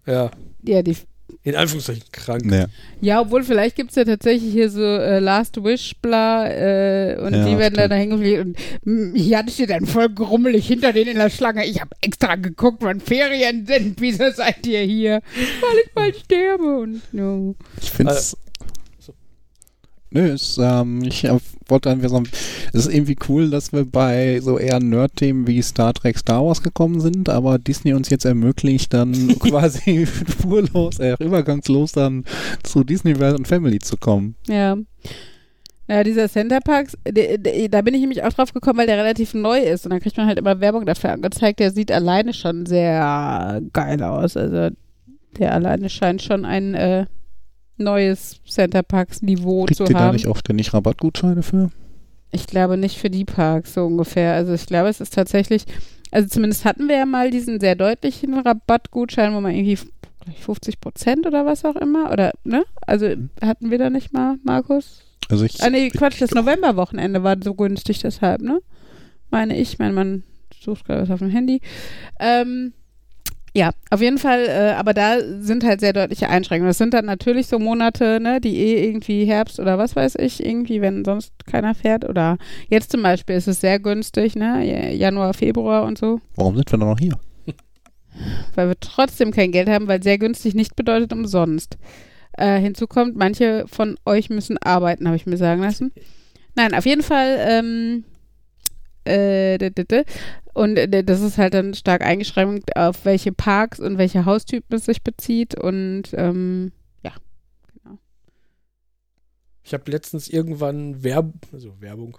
Ja, Ja, die in Anführungszeichen krank. Nee. Ja, obwohl vielleicht gibt es ja tatsächlich hier so äh, Last Wish, bla, äh, und Ja, die werden dann da hingeflogen und mm, hier hatte ich dir dann voll grummelig hinter denen in der Schlange. Ich habe extra geguckt, wann Ferien sind. Wieso seid ihr hier? Weil ich bald sterbe und no. Ich finde es. Nö, es, ähm, ich äh, wollte einfach sagen, es ist irgendwie cool, dass wir bei so eher Nerd-Themen wie Star Trek, Star Wars gekommen sind, aber Disney uns jetzt ermöglicht, dann quasi spurlos, äh, übergangslos dann zu Disney World und Family zu kommen. Ja. Naja, dieser Center Parks, de, de, da bin ich nämlich auch drauf gekommen, weil der relativ neu ist und dann kriegt man halt immer Werbung dafür angezeigt. Der sieht alleine schon sehr geil aus. Also der alleine scheint schon ein äh, neues Center Parks Niveau Kriegt zu ihr da haben. nicht auch ständig Rabattgutscheine für? Ich glaube nicht für die Parks so ungefähr. Also ich glaube, es ist tatsächlich, also zumindest hatten wir ja mal diesen sehr deutlichen Rabattgutschein, wo man irgendwie glaub ich, 50 Prozent oder was auch immer, oder, ne? Also hatten wir da nicht mal, Markus? Also ich, Ah nee, Quatsch, das Novemberwochenende war so günstig deshalb, ne? Meine ich, mein Mann sucht gerade was auf dem Handy. Ähm, ja, auf jeden Fall, äh, aber da sind halt sehr deutliche Einschränkungen. Das sind dann natürlich so Monate, ne, die eh irgendwie Herbst oder was weiß ich, irgendwie, wenn sonst keiner fährt. Oder jetzt zum Beispiel ist es sehr günstig, ne? Januar, Februar und so, warum sind wir dann noch hier? weil wir trotzdem kein Geld haben, weil sehr günstig nicht bedeutet umsonst. Äh, hinzu kommt, manche von euch müssen arbeiten, habe ich mir sagen lassen. Nein, auf jeden Fall, ähm, äh, und äh, das ist halt dann stark eingeschränkt, auf welche Parks und welche Haustypen es sich bezieht und ähm, ja, genau. Ich habe letztens irgendwann Werb also Werbung.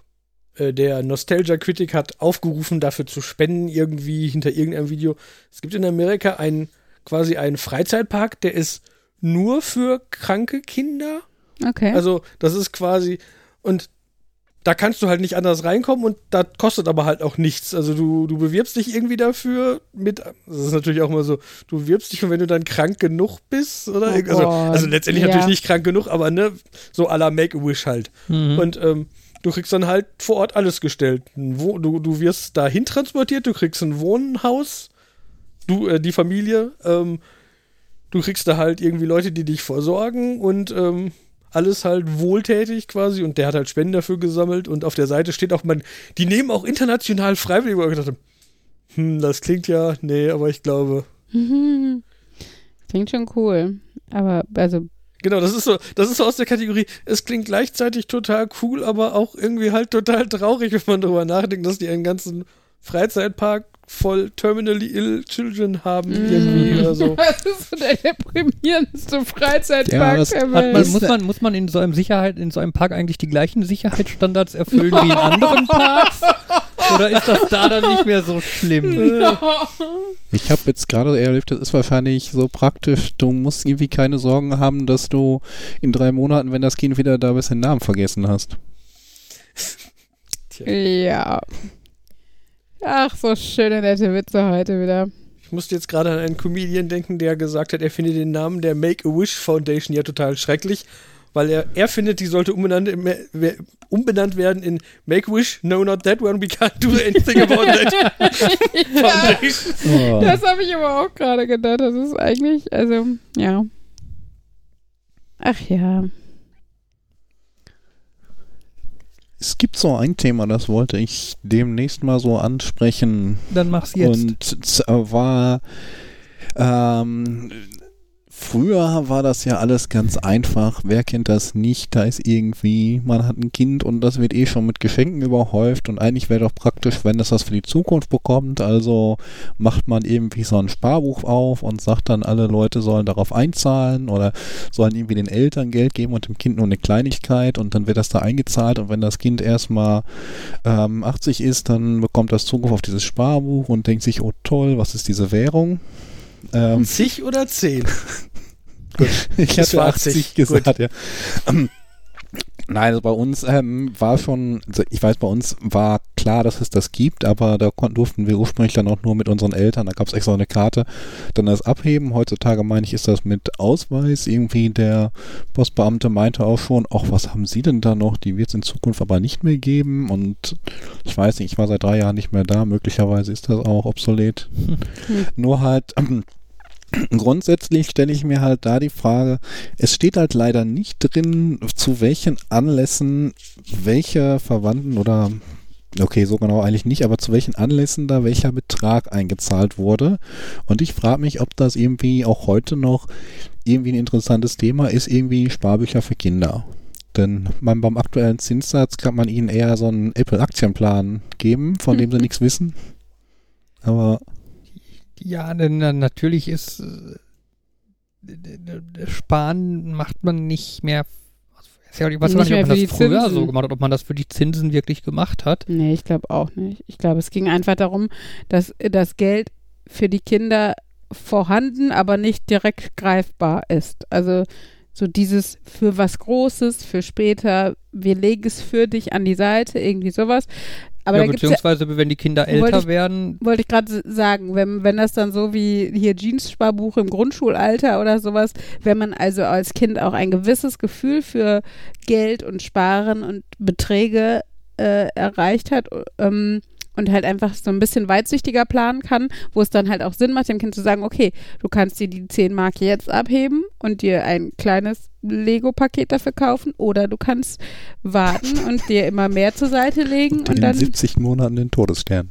Äh, der Nostalgia Critic hat aufgerufen, dafür zu spenden, irgendwie hinter irgendeinem Video. Es gibt in Amerika einen quasi einen Freizeitpark, der ist nur für kranke Kinder. Okay. Also, das ist quasi. Und da kannst du halt nicht anders reinkommen und das kostet aber halt auch nichts. Also du, du bewirbst dich irgendwie dafür mit, das ist natürlich auch mal so, du bewirbst dich und wenn du dann krank genug bist, oder? Oh also, also letztendlich ja. natürlich nicht krank genug, aber ne, so à la Make-A-Wish halt. Mhm. Und ähm, du kriegst dann halt vor Ort alles gestellt. Wo du, du wirst dahin transportiert, du kriegst ein Wohnhaus, du, äh, die Familie, ähm, du kriegst da halt irgendwie Leute, die dich versorgen und ähm, alles halt wohltätig quasi und der hat halt Spenden dafür gesammelt und auf der Seite steht auch, man, die nehmen auch international freiwillig, wo ich gedacht habe, hm, das klingt ja, nee, aber ich glaube, Mhm. Klingt schon cool. Aber, also, Genau, das ist so, das ist so aus der Kategorie, es klingt gleichzeitig total cool, aber auch irgendwie halt total traurig, wenn man darüber nachdenkt, dass die einen ganzen Freizeitpark voll terminally ill children haben, irgendwie oder so. das ist so der deprimierendste Freizeitpark Ja, das der Hat Welt. man, muss, man, muss man in so einem Sicherheit, in so einem Park eigentlich die gleichen Sicherheitsstandards erfüllen wie in anderen Parks? Oder ist das da dann nicht mehr so schlimm? Ich habe jetzt gerade erlebt, das ist wahrscheinlich so praktisch, du musst irgendwie keine Sorgen haben, dass du in drei Monaten, wenn das Kind wieder da bist, den Namen vergessen hast. Ja. Ach, so schöne, nette Witze heute wieder. Ich musste jetzt gerade an einen Comedian denken, der gesagt hat, er findet den Namen der Make-A-Wish Foundation ja total schrecklich, weil er, er findet, die sollte umbenannt, umbenannt werden in Make-A-Wish, no not that one, we can't do anything about that Foundation. Oh. Das habe ich aber auch gerade gedacht. Das ist eigentlich, also, ja. Ach ja. Es gibt so ein Thema, das wollte ich demnächst mal so ansprechen. Dann mach's jetzt. Und zwar, ähm, früher war das ja alles ganz einfach. Wer kennt das nicht? Da ist irgendwie, man hat ein Kind und das wird eh schon mit Geschenken überhäuft und eigentlich wäre doch praktisch, wenn das für die Zukunft bekommt. Also macht man irgendwie so ein Sparbuch auf und sagt dann, alle Leute sollen darauf einzahlen oder sollen irgendwie den Eltern Geld geben und dem Kind nur eine Kleinigkeit und dann wird das da eingezahlt und wenn das Kind erstmal ähm, 80 ist, dann bekommt das Zugriff auf dieses Sparbuch und denkt sich, oh toll, was ist diese Währung? Ähm, Zig oder zehn? ich Das hatte war 80 80, gesagt, ja. Ähm, Nein, also bei uns ähm, war schon, also ich weiß, bei uns war klar, dass es das gibt, aber da konnten, durften wir ursprünglich dann auch nur mit unseren Eltern, da gab es extra eine Karte, dann das abheben. Heutzutage meine ich, ist das mit Ausweis. Irgendwie der Postbeamte meinte auch schon, ach, was haben Sie denn da noch? Die wird es in Zukunft aber nicht mehr geben. Und ich weiß nicht, ich war seit drei Jahren nicht mehr da, möglicherweise ist das auch obsolet. Hm. Nur halt, ähm, grundsätzlich stelle ich mir halt da die Frage, es steht halt leider nicht drin, zu welchen Anlässen welche Verwandten oder okay, so genau eigentlich nicht, aber zu welchen Anlässen da welcher Betrag eingezahlt wurde. Und ich frage mich, ob das irgendwie auch heute noch irgendwie ein interessantes Thema ist, irgendwie Sparbücher für Kinder. Denn man, beim aktuellen Zinssatz kann man ihnen eher so einen Apple-Aktienplan geben, von dem sie nichts wissen. Aber Ja, denn natürlich ist äh, Sparen macht man nicht mehr. Also, ich weiß Nicht ob man das früher Zinsen. so gemacht hat, ob man das für die Zinsen wirklich gemacht hat. Nee, ich glaube auch nicht. Ich glaube, es ging einfach darum, dass das Geld für die Kinder vorhanden, aber nicht direkt greifbar ist. Also so dieses für was Großes, für später, wir legen es für dich an die Seite, irgendwie sowas. Aber ja, gibt's ja, beziehungsweise, wenn die Kinder älter ich- werden, wollte ich gerade sagen, wenn, wenn das dann so wie hier Jeans-Sparbuch im Grundschulalter oder sowas, wenn man also als Kind auch ein gewisses Gefühl für Geld und Sparen und Beträge äh, erreicht hat ähm, und halt einfach so ein bisschen weitsichtiger planen kann, wo es dann halt auch Sinn macht, dem Kind zu sagen, okay, du kannst dir die 10 Mark jetzt abheben und dir ein kleines Lego-Paket dafür kaufen oder du kannst warten und dir immer mehr zur Seite legen in und dann 70 Monaten den Todesstern.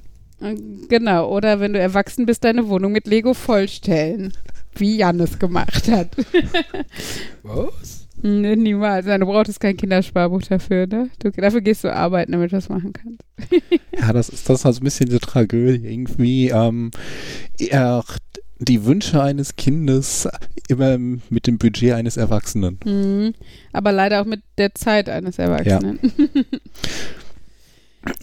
Genau, oder wenn du erwachsen bist, deine Wohnung mit Lego vollstellen. Wie Jan es gemacht hat. Was? Nee, niemals. Nein, du brauchtest kein Kindersparbuch dafür, ne? Du, dafür gehst du arbeiten, damit du das machen kannst. Ja, das ist das ist halt ein bisschen diese Tragödie. Irgendwie ähm, eher die Wünsche eines Kindes immer mit dem Budget eines Erwachsenen. Mhm. Aber leider auch mit der Zeit eines Erwachsenen.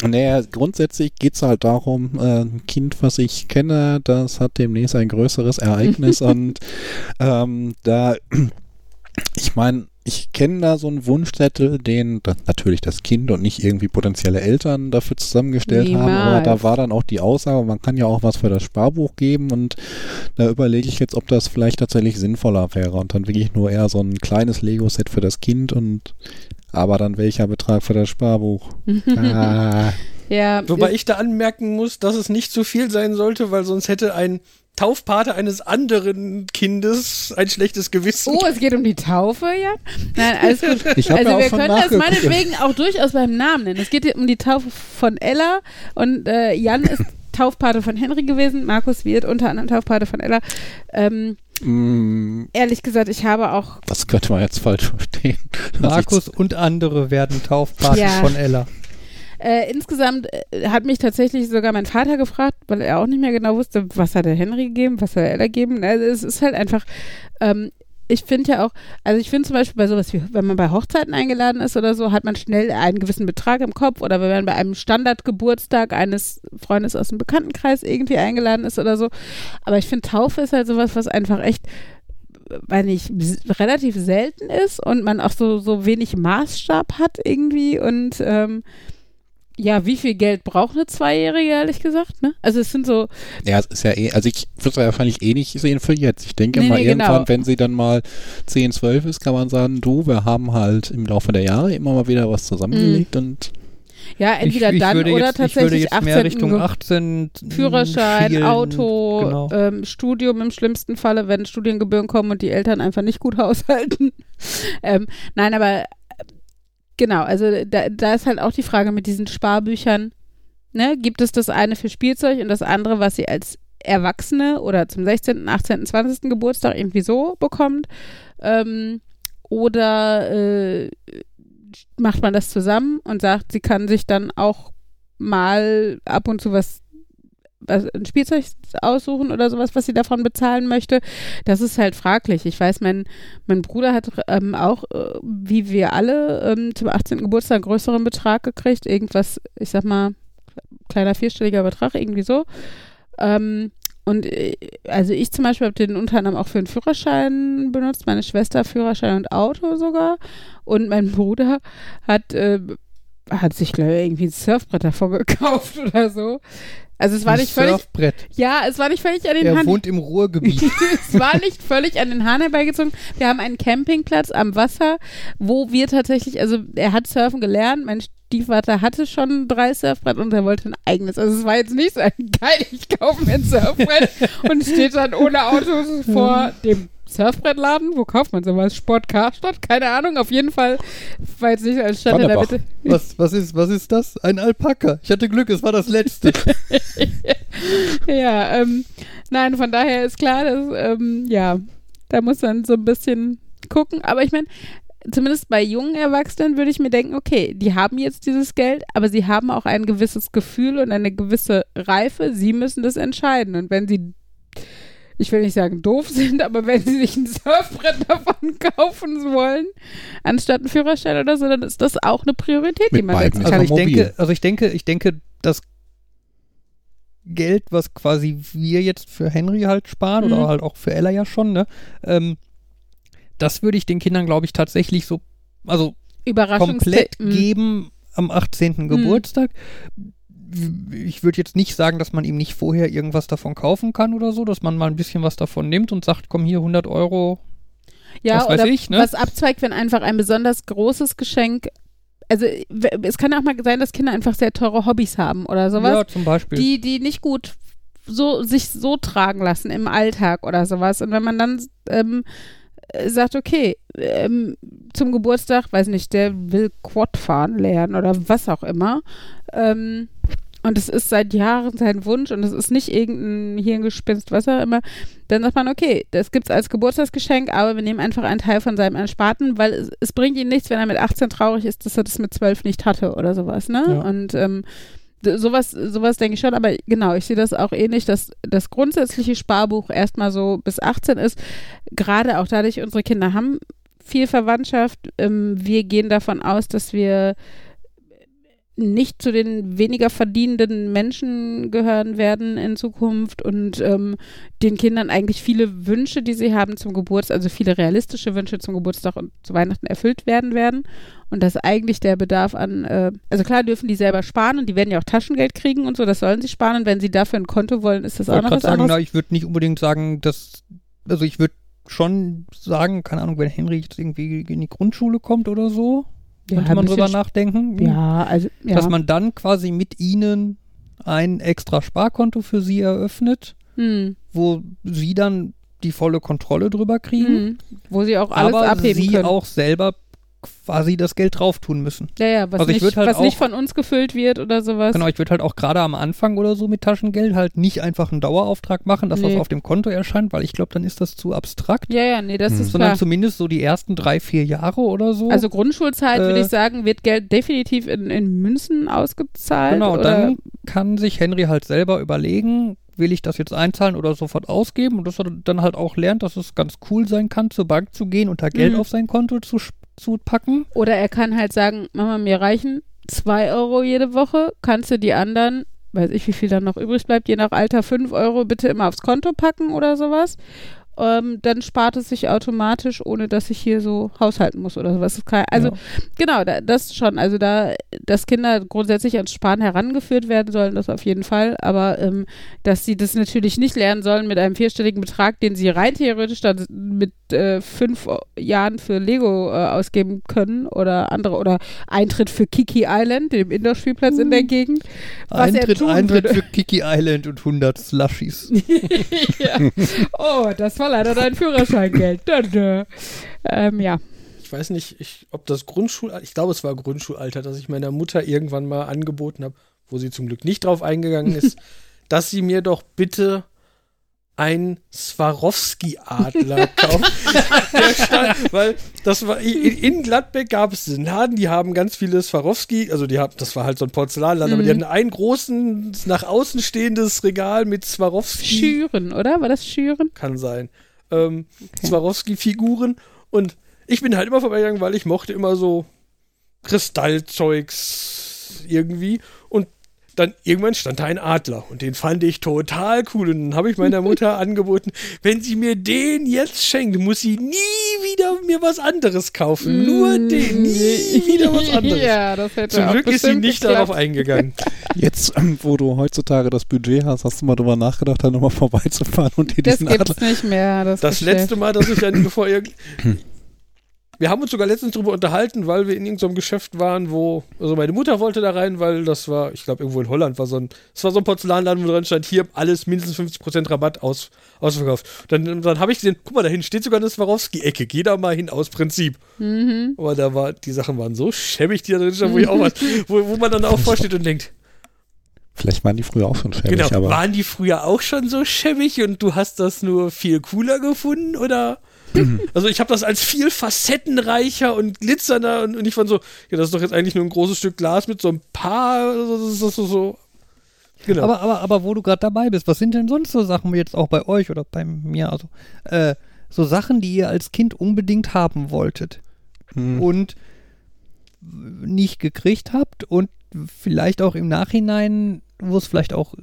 Naja, grundsätzlich geht es halt darum, äh, ein Kind, was ich kenne, das hat demnächst ein größeres Ereignis und ähm, da, ich meine, ich kenne da so einen Wunschzettel, den das, natürlich das Kind und nicht irgendwie potenzielle Eltern dafür zusammengestellt haben, aber da Niemals. war dann auch die Aussage, man kann ja auch was für das Sparbuch geben und da überlege ich jetzt, ob das vielleicht tatsächlich sinnvoller wäre und dann wirklich nur eher so ein kleines Lego-Set für das Kind und aber dann welcher Betrag für das Sparbuch? ah. ja, Wobei ich da anmerken muss, dass es nicht zu viel sein sollte, weil sonst hätte ein Taufpate eines anderen Kindes ein schlechtes Gewissen. Oh, es geht um die Taufe, ja? Nein, alles gut. Also ja wir können das meinetwegen auch durchaus beim Namen nennen. Es geht hier um die Taufe von Ella und äh, Jan ist Taufpate von Henry gewesen. Markus wird unter anderem Taufpate von Ella. Ähm, Mm, ehrlich gesagt, ich habe auch Das könnte man jetzt falsch verstehen. Markus und andere werden Taufpaten Ja. von Ella. Äh, insgesamt äh, hat mich tatsächlich sogar mein Vater gefragt, weil er auch nicht mehr genau wusste, was hat er Henry gegeben, was hat er gegeben. Also es ist halt einfach, ähm, ich finde ja auch, also ich finde zum Beispiel bei sowas wie, wenn man bei Hochzeiten eingeladen ist oder so, hat man schnell einen gewissen Betrag im Kopf oder wenn man bei einem Standardgeburtstag eines Freundes aus dem Bekanntenkreis irgendwie eingeladen ist oder so. Aber ich finde Taufe ist halt sowas, was einfach echt weil nicht relativ selten ist und man auch so so wenig Maßstab hat irgendwie und ähm, ja, wie viel Geld braucht eine Zweijährige, ehrlich gesagt, ne? Also es sind so, Ja, es ist ja eh, also ich würde es ja wahrscheinlich eh nicht sehen für jetzt. Ich denke Nee, mal nee, irgendwann, genau. wenn sie dann mal 10, 12 ist, kann man sagen, du, wir haben halt im Laufe der Jahre immer mal wieder was zusammengelegt und ja, entweder ich, ich dann würde oder jetzt, ich würde tatsächlich jetzt 18. mehr Richtung Ge- 18 Führerschein, schielen. Auto, Genau. ähm, Studium im schlimmsten Falle, wenn Studiengebühren kommen und die Eltern einfach nicht gut haushalten. ähm, nein, aber genau, also da, da ist halt auch die Frage mit diesen Sparbüchern, ne? Gibt es das eine für Spielzeug und das andere, was sie als Erwachsene oder zum 16., 18., 20. Geburtstag irgendwie so bekommt? Ähm, oder äh, macht man das zusammen und sagt, sie kann sich dann auch mal ab und zu was, was ein Spielzeug aussuchen oder sowas, was sie davon bezahlen möchte. Das ist halt fraglich. Ich weiß, mein, mein Bruder hat ähm, auch, äh, wie wir alle, ähm, zum 18. Geburtstag einen größeren Betrag gekriegt. Irgendwas, ich sag mal, kleiner vierstelliger Betrag, irgendwie so. Ähm, und äh, also ich zum Beispiel habe den unter anderem auch für einen Führerschein benutzt, meine Schwester Führerschein und Auto sogar. Und mein Bruder hat, äh, hat sich, glaube ich, irgendwie ein Surfbrett davor gekauft oder so. Also es war Ein nicht völlig, Surfbrett. ja, es war nicht völlig an den Er Haaren. wohnt im Ruhrgebiet. es war nicht völlig an den Haaren herbeigezogen. Wir haben einen Campingplatz am Wasser, wo wir tatsächlich, also er hat surfen gelernt, mein Stiefvater hatte schon drei Surfbrett und er wollte ein eigenes. Also es war jetzt nicht so ein geil, ich kaufe mir ein Surfbrett und steht dann ohne Autos vor dem Surfbrettladen. Wo kauft man sowas? Sport Karstadt? Keine Ahnung. Auf jeden Fall war jetzt nicht als stand da bitte. Was, was, ist, was ist das? Ein Alpaka. Ich hatte Glück, es war das letzte. ja, ähm, nein, von daher ist klar, dass, ähm, ja, da muss man so ein bisschen gucken. Aber ich meine, zumindest bei jungen Erwachsenen würde ich mir denken, okay, die haben jetzt dieses Geld, aber sie haben auch ein gewisses Gefühl und eine gewisse Reife. Sie müssen das entscheiden. Und wenn sie, ich will nicht sagen doof sind, aber wenn sie sich ein Surfbrett davon kaufen wollen, anstatt einen Führerschein oder so, dann ist das auch eine Priorität, die Mit man beiden setzen kann. Also ich denke, also ich denke, ich denke, das Geld, was quasi wir jetzt für Henry halt sparen Mhm. oder halt auch für Ella ja schon, ne, ähm, das würde ich den Kindern, glaube ich, tatsächlich so, also komplett Mm. geben am 18. Geburtstag. Ich würde jetzt nicht sagen, dass man ihm nicht vorher irgendwas davon kaufen kann oder so, dass man mal ein bisschen was davon nimmt und sagt, komm hier 100 Euro. Ja, Was oder ich, ne? was abzweigt, wenn einfach ein besonders großes Geschenk, also es kann auch mal sein, dass Kinder einfach sehr teure Hobbys haben oder sowas, Ja, zum Beispiel. die, die nicht gut so, sich so tragen lassen im Alltag oder sowas. Und wenn man dann ähm, äh, sagt, okay, ähm, zum Geburtstag, weiß nicht, der will Quad fahren lernen oder was auch immer. Ähm, und es ist seit Jahren sein Wunsch und es ist nicht irgendein Hirngespinst, was auch immer. Dann sagt man, okay, das gibt's als Geburtstagsgeschenk, aber wir nehmen einfach einen Teil von seinem Ersparten, weil es, es bringt ihm nichts, wenn er mit 18 traurig ist, dass er das mit 12 nicht hatte oder sowas, ne? Ja. Und ähm, sowas, sowas denke ich schon, aber genau, ich sehe das auch ähnlich, dass das grundsätzliche Sparbuch erstmal so bis 18 ist, gerade auch dadurch, unsere Kinder haben viel Verwandtschaft. Ähm, wir gehen davon aus, dass wir nicht zu den weniger verdienenden Menschen gehören werden in Zukunft und ähm, den Kindern eigentlich viele Wünsche, die sie haben zum Geburtstag, also viele realistische Wünsche zum Geburtstag und zu Weihnachten erfüllt werden werden und dass eigentlich der Bedarf an, äh, also klar dürfen die selber sparen und die werden ja auch Taschengeld kriegen und so, das sollen sie sparen und wenn sie dafür ein Konto wollen, ist das auch noch was sagen, anderes. na, ich würde nicht unbedingt sagen, dass, also ich würde schon sagen, keine Ahnung, wenn Henry jetzt irgendwie in die Grundschule kommt oder so, könnte man drüber nachdenken. Ja, also ja. Dass man dann quasi mit ihnen ein extra Sparkonto für sie eröffnet, hm. wo sie dann die volle Kontrolle drüber kriegen, Hm. wo sie auch alles aber abheben sie können. auch selber quasi das Geld drauf tun müssen. ja, ja, was, Also ich nicht, halt was nicht auch- von uns gefüllt wird oder sowas. Genau, ich würde halt auch gerade am Anfang oder so mit Taschengeld halt nicht einfach einen Dauerauftrag machen, dass Nee. was auf dem Konto erscheint, weil ich glaube, dann ist das zu abstrakt. Ja, ja, nee, das Hm. ist Sondern klar. zumindest so die ersten drei, vier Jahre oder so. Also Grundschulzeit würde Äh, ich sagen, wird Geld definitiv in, in Münzen ausgezahlt. Genau, oder, dann kann sich Henry halt selber überlegen, will ich das jetzt einzahlen oder sofort ausgeben und dass er dann halt auch lernt, dass es ganz cool sein kann, zur Bank zu gehen und da Geld Mhm. auf sein Konto zu, sch- zu packen. oder er kann halt sagen, Mama, mir reichen zwei Euro jede Woche, kannst du die anderen, weiß ich, wie viel dann noch übrig bleibt, je nach Alter, fünf Euro bitte immer aufs Konto packen oder sowas. Ähm, dann spart es sich automatisch, ohne dass ich hier so haushalten muss oder sowas. Also ja. Genau, da, das schon. Also da, dass Kinder grundsätzlich ans Sparen herangeführt werden sollen, das auf jeden Fall. Aber ähm, dass sie das natürlich nicht lernen sollen mit einem vierstelligen Betrag, den sie rein theoretisch dann mit äh, fünf Jahren für Lego äh, ausgeben können oder andere oder Eintritt für Kiki Island, dem Indoor-Spielplatz in der Gegend. Was er Eintritt, Eintritt würde. für Kiki Island und 100 Slushies. ja. Oh, das war leider dein Führerscheingeld. Ähm, ja. Ich weiß nicht, ich, ob das Grundschul, ich glaube, es war Grundschulalter, dass ich meiner Mutter irgendwann mal angeboten habe, wo sie zum Glück nicht drauf eingegangen ist, dass sie mir doch bitte ein Swarovski-Adler kauft. Der stand, weil das war in, Gladbeck gab es einen Laden, die haben ganz viele Swarovski, also die haben, das war halt so ein Porzellanladen, aber die Mhm. hatten einen großen nach außen stehendes Regal mit Swarovski Schüren, oder? War das Schüren? kann sein. Ähm, Swarovski-Figuren. Und ich bin halt immer vorbeigegangen, weil ich mochte immer so Kristallzeugs irgendwie. Dann irgendwann stand da ein Adler und den fand ich total cool. Und dann habe ich meiner Mutter angeboten, wenn sie mir den jetzt schenkt, muss sie nie wieder mir was anderes kaufen. Nur den, nie wieder was anderes. Mm. Ja, das hätte Zum Glück ist sie nicht geklappt. darauf eingegangen. Jetzt, ähm, wo du heutzutage das Budget hast, hast du mal drüber nachgedacht, da nochmal vorbeizufahren und dir Das diesen gibt's Adler. nicht mehr. Das, Das letzte Mal, dass ich dann, bevor ihr. wir haben uns sogar letztens darüber unterhalten, weil wir in irgendeinem Geschäft waren, wo, also meine Mutter wollte da rein, weil das war, ich glaube, irgendwo in Holland war so ein, es war so ein Porzellanladen, wo dran stand, hier alles mindestens 50% Rabatt aus, ausverkauft. Dann, dann habe ich gesehen, guck mal, da hinten steht sogar eine Swarovski-Ecke, geh da mal hin aus Prinzip. Mhm. Aber da war, die Sachen waren so schäbig, die da drin standen, wo ich auch was, wo, wo man dann auch vorsteht und denkt, Vielleicht waren die früher auch schon schäbig, genau, aber waren die früher auch schon so schäbig und du hast das nur viel cooler gefunden oder? Also ich habe das als viel facettenreicher und glitzernder und, und ich fand so, ja, das ist doch jetzt eigentlich nur ein großes Stück Glas mit so ein paar, das ist so, so. Genau. Aber, aber, aber wo du gerade dabei bist, was sind denn sonst so Sachen jetzt auch bei euch oder bei mir, also äh, so Sachen, die ihr als Kind unbedingt haben wolltet hm, und nicht gekriegt habt und vielleicht auch im Nachhinein, wo es vielleicht auch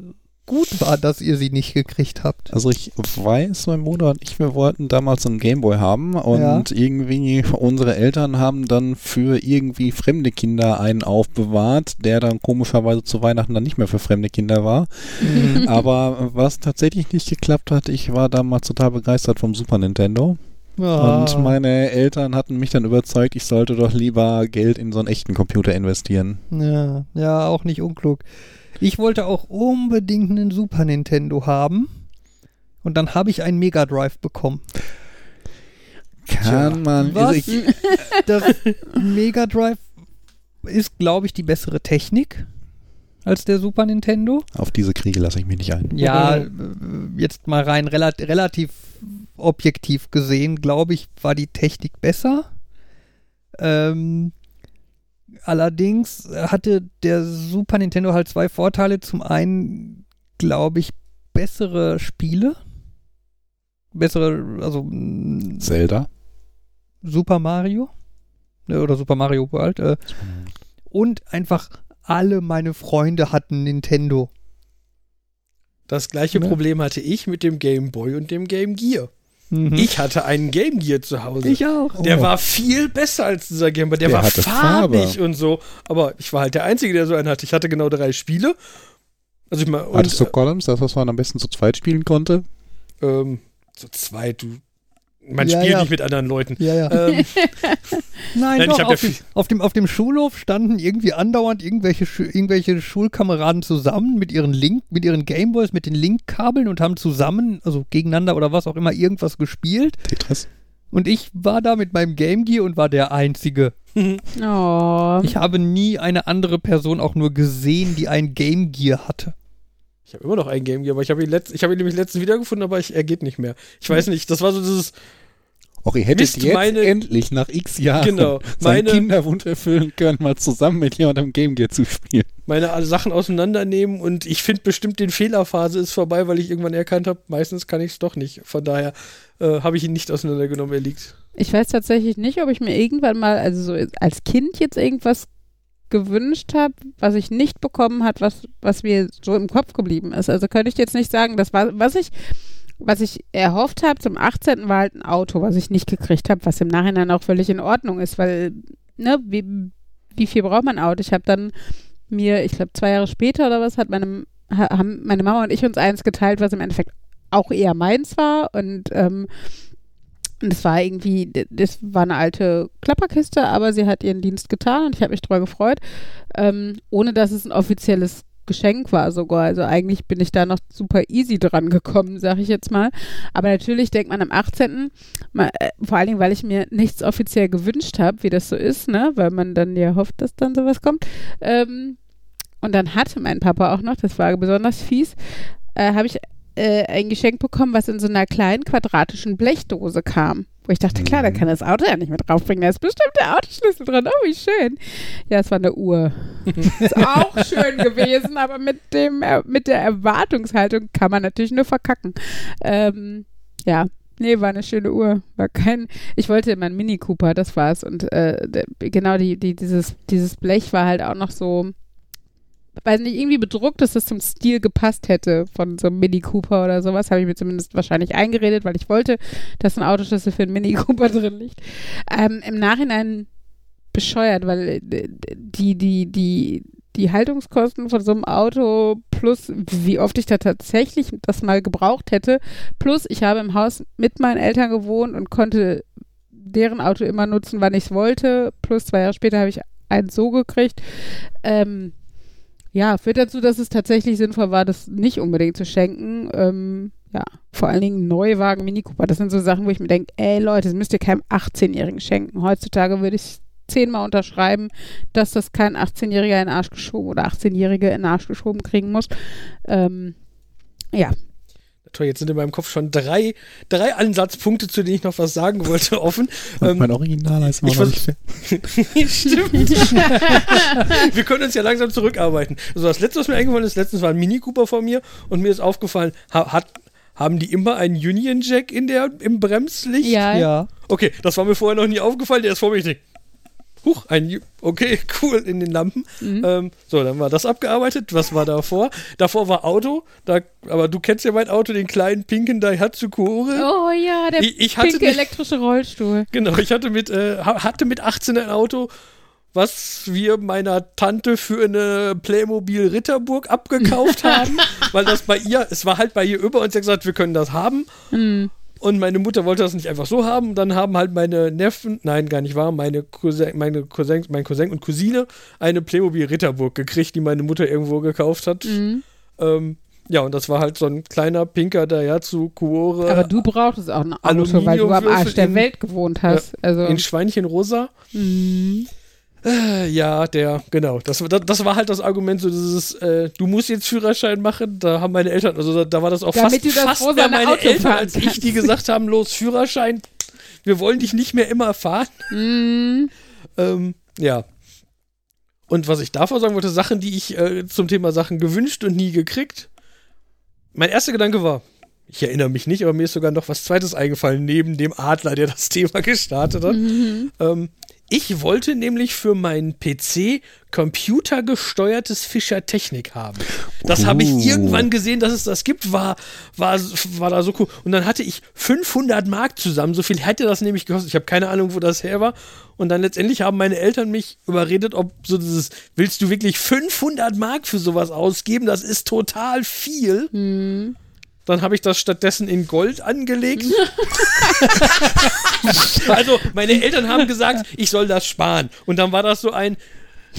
gut war, dass ihr sie nicht gekriegt habt. Also ich weiß, mein Bruder und ich, wir wollten damals einen Gameboy haben und irgendwie unsere Eltern haben dann für irgendwie fremde Kinder einen aufbewahrt, der dann komischerweise zu Weihnachten dann nicht mehr für fremde Kinder war. Aber was tatsächlich nicht geklappt hat, ich war damals total begeistert vom Super Nintendo Ja. und meine Eltern hatten mich dann überzeugt, ich sollte doch lieber Geld in so einen echten Computer investieren. Ja, ja, auch nicht unklug. Ich wollte auch unbedingt einen Super Nintendo haben. Und dann habe ich einen Mega Drive bekommen. Kann man, Was? also ich, Das Mega Drive ist, glaube ich, die bessere Technik als der Super Nintendo. auf diese Kriege lasse ich mich nicht ein. Ja, äh, jetzt mal rein relat relativ objektiv gesehen, glaube ich, war die Technik besser. Ähm, allerdings hatte der Super Nintendo halt zwei Vorteile. Zum einen, glaube ich, bessere Spiele. Bessere, also mh, Zelda. Super Mario. Ne, Oder Super Mario World. Äh, und einfach alle meine Freunde hatten Nintendo. das gleiche Ne? Problem hatte ich mit dem Game Boy und dem Game Gear. Mhm. Ich hatte einen Game Gear zu Hause. Ich auch. Der Oh. war viel besser als dieser Game Boy. Der, Der war farbig Farbe. und so. Aber ich war halt der Einzige, der so einen hatte. Ich hatte genau drei Spiele. Also ich mal, und, Hattest du Columns, das, was man am besten zu zweit spielen konnte? ähm, so zwei, du. Man Ja, spielt ja. nicht mit anderen Leuten. Ja, ja. Ähm, Nein, Nein, doch, ich auf, ja dem, auf, dem, auf dem Schulhof standen irgendwie andauernd irgendwelche, irgendwelche Schulkameraden zusammen mit ihren Link, mit ihren Gameboys, mit den Linkkabeln und haben zusammen, also gegeneinander oder was auch immer, irgendwas gespielt. Tetris? Und ich war da mit meinem Game Gear und war der Einzige. Oh. Ich habe nie eine andere Person auch nur gesehen, die ein Game Gear hatte. ich habe immer noch einen Game Gear, aber ich habe ihn, letzt, ich hab ihn nämlich letztens wiedergefunden, aber ich, er geht nicht mehr. Ich weiß nicht, das war so dieses, Och, ihr hättet Mist, jetzt meine- endlich nach x Jahren Genau, seinen meine- Kinderwunsch erfüllen können, mal zusammen mit jemandem Game Gear zu spielen. meine Sachen auseinandernehmen und ich finde bestimmt, den Fehlerphase ist vorbei, weil ich irgendwann erkannt habe, meistens kann ich es doch nicht. Von daher äh, habe ich ihn nicht auseinandergenommen, er liegt. Ich weiß tatsächlich nicht, ob ich mir irgendwann mal, also so als Kind jetzt irgendwas gewünscht habe, was ich nicht bekommen hat, was, was mir so im Kopf geblieben ist. Also könnte ich jetzt nicht sagen, das war, was ich, was ich erhofft habe zum 18. war halt ein Auto, was ich nicht gekriegt habe, was im Nachhinein auch völlig in Ordnung ist, weil, ne, wie, wie viel braucht man Auto? Ich habe dann mir, ich glaube zwei Jahre später oder was, hat meine, ha- haben meine Mama und ich uns eins geteilt, was im Endeffekt auch eher meins war und ähm, das war irgendwie, das war eine alte Klapperkiste, aber sie hat ihren Dienst getan und ich habe mich drüber gefreut, ähm, ohne dass es ein offizielles Geschenk war sogar. Also eigentlich bin ich da noch super easy dran gekommen, sag ich jetzt mal. Aber natürlich denkt man am 18. Mal, äh, vor allen Dingen, weil ich mir nichts offiziell gewünscht habe, wie das so ist, ne? Weil man dann ja hofft, dass dann sowas kommt. Ähm, und dann hatte mein Papa auch noch, das war besonders fies, äh, habe ich äh, ein Geschenk bekommen, was in so einer kleinen quadratischen Blechdose kam. Wo ich dachte, klar, da Mhm. kann das Auto ja nicht mit draufbringen. Da ist bestimmt der Autoschlüssel drin. Oh, wie schön. Ja, es war eine Uhr. ist auch schön gewesen, aber mit, dem, äh, mit der Erwartungshaltung kann man natürlich nur verkacken. Ähm, ja, nee, war eine schöne Uhr. War kein, ich wollte immer einen Mini Cooper, das war's. Und äh, genau die, die, dieses, dieses Blech war halt auch noch so, weiß nicht, irgendwie bedruckt, dass das zum Stil gepasst hätte von so einem Mini Cooper oder sowas. Habe ich mir zumindest wahrscheinlich eingeredet, weil ich wollte, dass ein Autoschlüssel für einen Mini Cooper drin liegt. Ähm, Im Nachhinein bescheuert, weil äh, die, die, die, die Haltungskosten von so einem Auto plus wie oft ich da tatsächlich das mal gebraucht hätte, plus ich habe im Haus mit meinen Eltern gewohnt und konnte deren Auto immer nutzen, wann ich es wollte. Plus zwei Jahre später habe ich eins so gekriegt. Ähm, ja, führt dazu, dass es tatsächlich sinnvoll war, das nicht unbedingt zu schenken. Ähm, ja, vor allen Dingen Neuwagen, Mini Cooper. Das sind so Sachen, wo ich mir denke, ey Leute, das müsst ihr keinem 18-Jährigen schenken. Heutzutage würde ich zehnmal unterschreiben, dass das kein 18-Jähriger in den Arsch geschoben oder 18-Jährige in den Arsch geschoben kriegen muss. Ähm, ja, Toll, jetzt sind in meinem Kopf schon drei, drei Ansatzpunkte, zu denen ich noch was sagen wollte, offen. Ähm, mein Original ist noch nicht. Stimmt. Wir können uns ja langsam zurückarbeiten. Also das letzte, was mir eingefallen ist, letztens war ein Mini Cooper von mir und mir ist aufgefallen, ha hat, haben die immer einen Union Jack in der, im Bremslicht? ja, Ja. Okay, das war mir vorher noch nie aufgefallen, der ist vor mir. Ich denk, Huch, ein, okay, cool, in den Lampen. Mhm. Ähm, so, dann war das abgearbeitet. Was war davor? Davor war Auto, da, aber du kennst ja mein Auto, den kleinen pinken Daihatsu Kuore. Oh ja, der Ich- ich pinke nicht- elektrische Rollstuhl. Genau, ich hatte mit, äh, ha- hatte mit 18 ein Auto, was wir meiner Tante für eine Playmobil Ritterburg abgekauft haben, weil das bei ihr, es war halt bei ihr über und sie hat gesagt, wir können das haben. Hm. Und meine Mutter wollte das nicht einfach so haben. Dann haben halt meine Neffen, nein, gar nicht wahr, meine Cousin, meine Cousins, mein Cousin und Cousine eine Playmobil Ritterburg gekriegt, die meine Mutter irgendwo gekauft hat. Mhm. Ähm, ja, und das war halt so ein kleiner pinker Daihatsu Kuore Aber du brauchtest auch ein Auto, weil du am Arsch der Welt gewohnt hast. Also, in Schweinchenrosa. mhm. Äh, ja, der, genau. Das, das, das war halt das Argument, so dieses, äh, du musst jetzt Führerschein machen. Da haben meine Eltern, also da, da war das auch Damit fast, fast mehr meine Auto Eltern als ich, die gesagt haben, los, Führerschein, wir wollen dich nicht mehr immer fahren. Mhm. Ähm, ja. Und was ich davor sagen wollte, Sachen, die ich äh, zum Thema Sachen gewünscht und nie gekriegt. Mein erster Gedanke war, ich erinnere mich nicht, aber mir ist sogar noch was Zweites eingefallen, neben dem Adler, der das Thema gestartet hat. Mhm. Ähm, ich wollte nämlich für meinen PC computergesteuertes Fischer Technik haben. Das habe ich Uh. irgendwann gesehen, dass es das gibt, war, war, war da so cool. Und dann hatte ich 500 Mark zusammen, so viel hätte das nämlich gekostet. Ich habe keine Ahnung, wo das her war. Und dann letztendlich haben meine Eltern mich überredet, ob so dieses, willst du wirklich 500 Mark für sowas ausgeben? Das ist total viel. Mhm. Dann habe ich das stattdessen in Gold angelegt. also, meine Eltern haben gesagt, ich soll das sparen. Und dann war das so ein.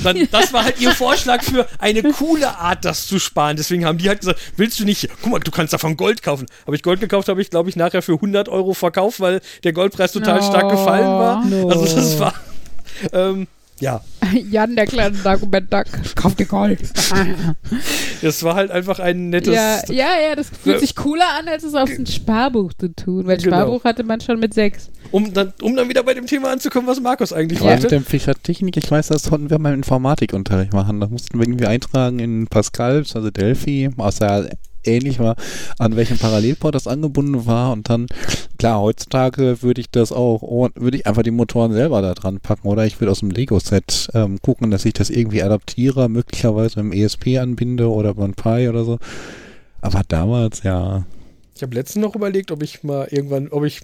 Dann, das war halt ihr Vorschlag für eine coole Art, das zu sparen. Deswegen haben die halt gesagt, willst du nicht, guck mal, du kannst davon Gold kaufen. Habe ich Gold gekauft, habe ich, glaube ich, nachher für 100 Euro verkauft, weil der Goldpreis total No. stark gefallen war. No. Also das war, ähm, ja, Jan, der kleine Duck. Kauf dir Gold. das war halt einfach ein nettes, ja, ja, ja, das fühlt Ja. sich cooler an, als es auf ein Sparbuch zu tun. Weil Genau. Sparbuch hatte man schon mit sechs. um dann, um dann wieder bei dem Thema anzukommen, was Markus eigentlich Aber wollte. mit dem Fischer Technik, ich weiß, das konnten wir mal im Informatikunterricht machen. Da mussten wir irgendwie eintragen in Pascal, also Delphi, was ja ähnlich war, an welchem Parallelport das angebunden war. Und dann, klar, heutzutage würde ich das auch, oh, würde ich einfach die Motoren selber da dran packen oder ich würde aus dem Lego-Set ähm, gucken, dass ich das irgendwie adaptiere, möglicherweise im ESP anbinde oder ein Pi oder so. Aber damals, ja. Ich habe letztens noch überlegt, ob ich mal irgendwann, ob ich.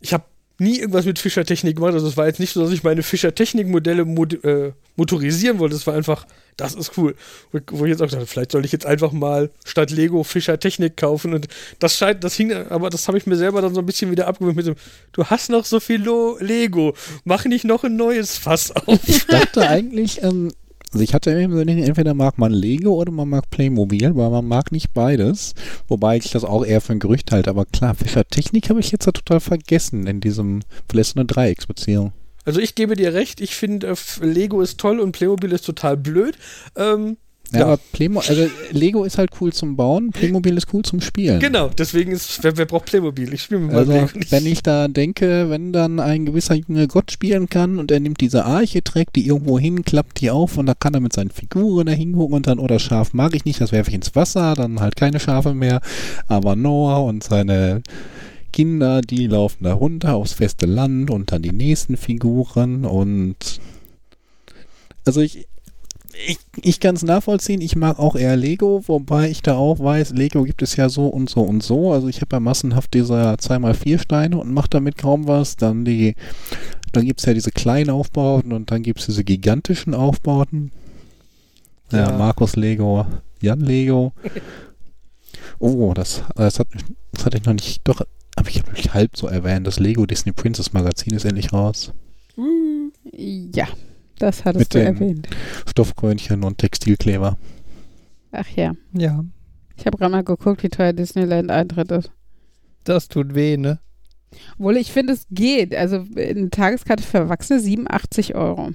Ich habe nie irgendwas mit Fischertechnik gemacht. Also es war jetzt nicht so, dass ich meine Fischertechnik-Modelle mod äh, motorisieren wollte. Es war einfach, das ist cool. Wo, ich jetzt auch dachte, vielleicht soll ich jetzt einfach mal statt Lego Fischertechnik kaufen. Und das scheint, das hing, aber das habe ich mir selber dann so ein bisschen wieder abgewöhnt mit dem, du hast noch so viel Lo Lego, mach nicht noch ein neues Fass auf. Ich dachte eigentlich, ähm, also ich hatte immer so entweder mag man Lego oder man mag Playmobil, weil man mag nicht beides. Wobei ich das auch eher für ein Gerücht halte. Aber klar, Fischer Technik habe ich jetzt ja total vergessen in diesem, eine Dreiecksbeziehung. Also ich gebe dir recht, ich finde, äh, Lego ist toll und Playmobil ist total blöd. Ähm, Ja, Ja. aber Playmo also Lego ist halt cool zum Bauen, Playmobil ist cool zum Spielen. Genau, deswegen ist, wer, wer braucht Playmobil? Ich spiele mit Also, Lego nicht. wenn ich da denke, wenn dann ein gewisser Junge Gott spielen kann und er nimmt diese Arche, trägt die irgendwo hin, klappt die auf und da kann er mit seinen Figuren da hingucken und dann, oder Schaf mag ich nicht, das werfe ich ins Wasser, dann halt keine Schafe mehr. Aber Noah und seine Kinder, die laufen da runter aufs feste Land und dann die nächsten Figuren und also ich, ich, ich kann es nachvollziehen, ich mag auch eher Lego, wobei ich da auch weiß, Lego gibt es ja so und so und so. Also ich habe ja massenhaft diese 2x4 Steine und mache damit kaum was. Dann die, dann gibt es ja diese kleinen Aufbauten und dann gibt es diese gigantischen Aufbauten. Ja, Ja. Markus Lego, Jan Lego. Oh, das, das, hat, das hatte ich noch nicht. Doch, Aber ich habe mich halb so erwähnt, das Lego Disney Princess Magazin ist endlich raus. Ja, das hattest Mit du den- erwähnt. Stoffkrönchen und Textilkleber. Ach ja. Ja, Ich habe gerade mal geguckt, wie teuer Disneyland Eintritt ist. das tut weh, ne? Obwohl ich finde, es geht. Also eine Tageskarte für Erwachsene 87 Euro.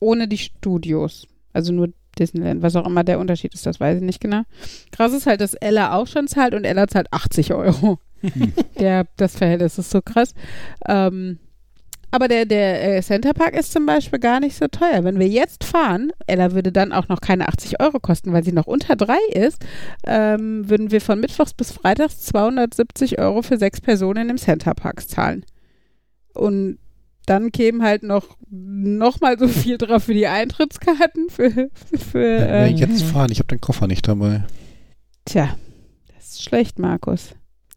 Ohne die Studios. Also nur Disneyland. Was auch immer der Unterschied ist, das weiß ich nicht genau. Krass ist halt, dass Ella auch schon zahlt und Ella zahlt 80 Euro. der, das Verhältnis ist so krass. Ähm, aber der, der äh, Centerpark ist zum Beispiel gar nicht so teuer. Wenn wir jetzt fahren, Ella würde dann auch noch keine 80 Euro kosten, weil sie noch unter drei ist, ähm, würden wir von Mittwochs bis Freitags 270 Euro für sechs Personen im Centerpark zahlen. Und dann kämen halt noch, noch mal so viel drauf für die Eintrittskarten. Für, für, für Wenn wir äh, jetzt fahren, ich habe den Koffer nicht dabei. tja, das ist schlecht, Markus.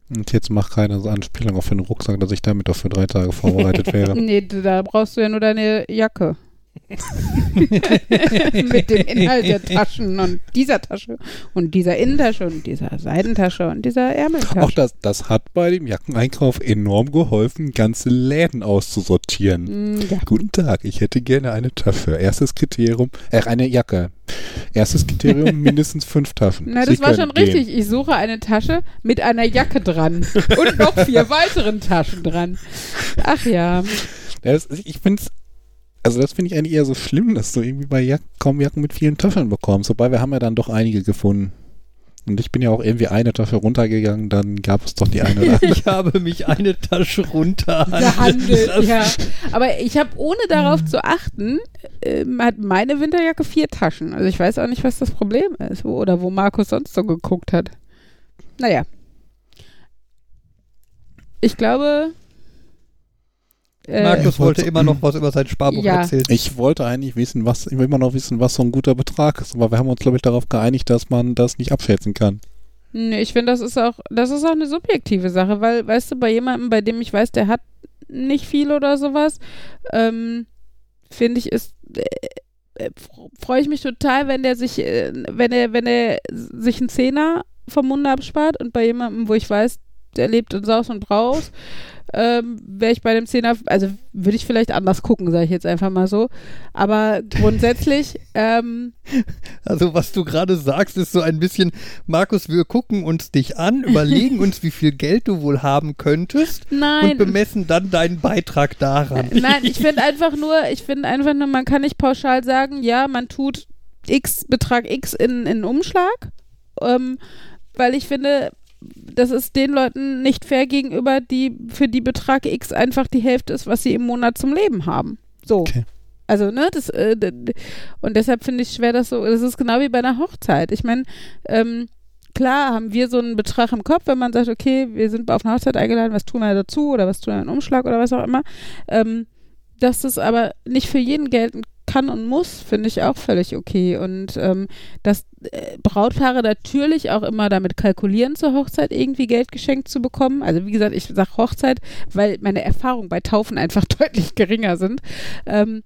Und jetzt macht keiner so Anspielung auf den Rucksack, dass ich damit auch für drei Tage vorbereitet wäre. Nee, da brauchst du ja nur deine Jacke. Mit dem Inhalt der Taschen und dieser Tasche und dieser Innentasche und dieser Seitentasche und dieser Ärmeltasche. Auch das, das hat bei dem Jackeneinkauf enorm geholfen, ganze Läden auszusortieren. Mm, ja. Guten Tag, ich hätte gerne eine Tasche. Erstes Kriterium, äh, eine Jacke. Erstes Kriterium, mindestens fünf Taschen. Na, Sie das war können schon richtig. Ich suche eine Tasche mit einer Jacke dran und noch vier weiteren Taschen dran. Ach ja. Das, ich finde also das finde ich eigentlich eher so schlimm, dass du irgendwie bei Jack kaum Jacken mit vielen Taschen bekommst. Wobei wir haben ja dann doch einige gefunden. Und ich bin ja auch irgendwie eine Tasche runtergegangen, dann gab es doch die eine oder andere. Ich habe mich eine Tasche runter gehandelt, ja. Aber ich habe, ohne darauf zu achten, ähm, hat meine Winterjacke vier Taschen. Also ich weiß auch nicht, was das Problem ist. Wo, oder wo Markus sonst so geguckt hat. Naja. Ich glaube. Äh, Markus wollte- immer noch was über sein Sparbuch Ja. erzählen. Ich wollte eigentlich wissen, was, ich will immer noch wissen, was so ein guter Betrag ist. Aber wir haben uns, glaube ich, darauf geeinigt, dass man das nicht abschätzen kann. Nee, ich finde, das ist auch, das ist auch eine subjektive Sache, weil, weißt du, bei jemandem, bei dem ich weiß, der hat nicht viel oder sowas, ähm, finde ich, ist, äh, äh, freue ich mich total, wenn der sich, äh, wenn er, wenn er sich einen Zehner vom Munde abspart und bei jemandem, wo ich weiß, der lebt in Saus und Braus, ähm, wäre ich bei dem Zehner, also würde ich vielleicht anders gucken, sage ich jetzt einfach mal so. Aber grundsätzlich, ähm, Also was du gerade sagst, ist so ein bisschen, Markus, wir gucken uns dich an, überlegen uns, wie viel Geld du wohl haben könntest nein. und bemessen dann deinen Beitrag daran. Nein, ich finde einfach nur, ich finde einfach nur, man kann nicht pauschal sagen, ja, man tut X, Betrag X in, in Umschlag, ähm, weil ich finde, das ist den Leuten nicht fair gegenüber, die für die Betrag X einfach die Hälfte ist, was sie im Monat zum Leben haben. So. Okay. Also, ne, das, äh, und deshalb finde ich schwer, das so, das ist genau wie bei einer Hochzeit. Ich meine, ähm, klar haben wir so einen Betrag im Kopf, wenn man sagt, okay, wir sind auf eine Hochzeit eingeladen, was tun wir dazu oder was tun wir in einen Umschlag oder was auch immer. Ähm, dass das aber nicht für jeden gelten kann und muss, finde ich auch völlig okay. Und ähm, dass Brautpaare natürlich auch immer damit kalkulieren, zur Hochzeit irgendwie Geld geschenkt zu bekommen. Also wie gesagt, ich sage Hochzeit, weil meine Erfahrungen bei Taufen einfach deutlich geringer sind. Ähm,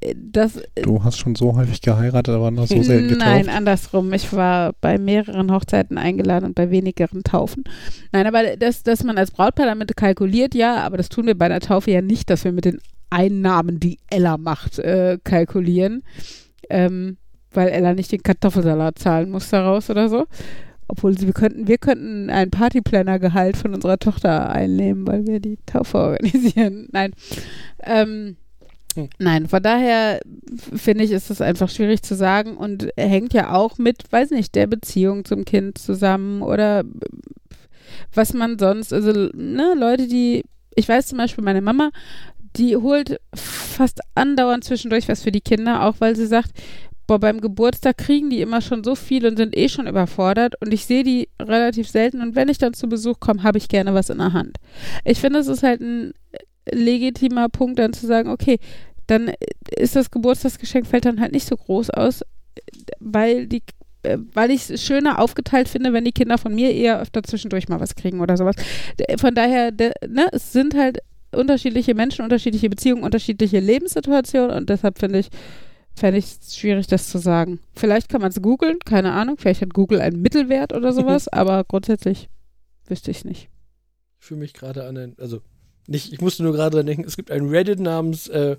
äh, das, Du hast schon so häufig geheiratet, aber noch so selten getauft. Nein, andersrum. Ich war bei mehreren Hochzeiten eingeladen und bei wenigeren Taufen. Nein, aber das, dass man als Brautpaar damit kalkuliert, ja, aber das tun wir bei einer Taufe ja nicht, dass wir mit den Einnahmen, die Ella macht, äh, kalkulieren. Ähm, weil Ella nicht den Kartoffelsalat zahlen muss daraus oder so. Obwohl sie, wir könnten, wir könnten ein Partyplanner-Gehalt von unserer Tochter einnehmen, weil wir die Taufe organisieren. Nein. Ähm, Hm. Nein, von daher finde ich, ist es einfach schwierig zu sagen und hängt ja auch mit, weiß nicht, der Beziehung zum Kind zusammen oder was man sonst, also ne, Leute, die, ich weiß zum Beispiel, meine Mama, die holt fast andauernd zwischendurch was für die Kinder, auch weil sie sagt, boah, beim Geburtstag kriegen die immer schon so viel und sind eh schon überfordert und ich sehe die relativ selten und wenn ich dann zu Besuch komme, habe ich gerne was in der Hand. Ich finde, es ist halt ein legitimer Punkt, dann zu sagen, okay, dann ist das Geburtstagsgeschenk fällt dann halt nicht so groß aus, weil die äh, weil ich es schöner aufgeteilt finde, wenn die Kinder von mir eher öfter zwischendurch mal was kriegen oder sowas. Von daher, ne, es sind halt unterschiedliche Menschen, unterschiedliche Beziehungen, unterschiedliche Lebenssituationen und deshalb finde ich, fände ich es schwierig, das zu sagen. Vielleicht kann man es googeln, keine Ahnung, vielleicht hat Google einen Mittelwert oder sowas, aber grundsätzlich wüsste ich nicht. Ich fühle mich gerade an ein, also nicht, ich musste nur gerade dran denken, es gibt ein Reddit namens äh,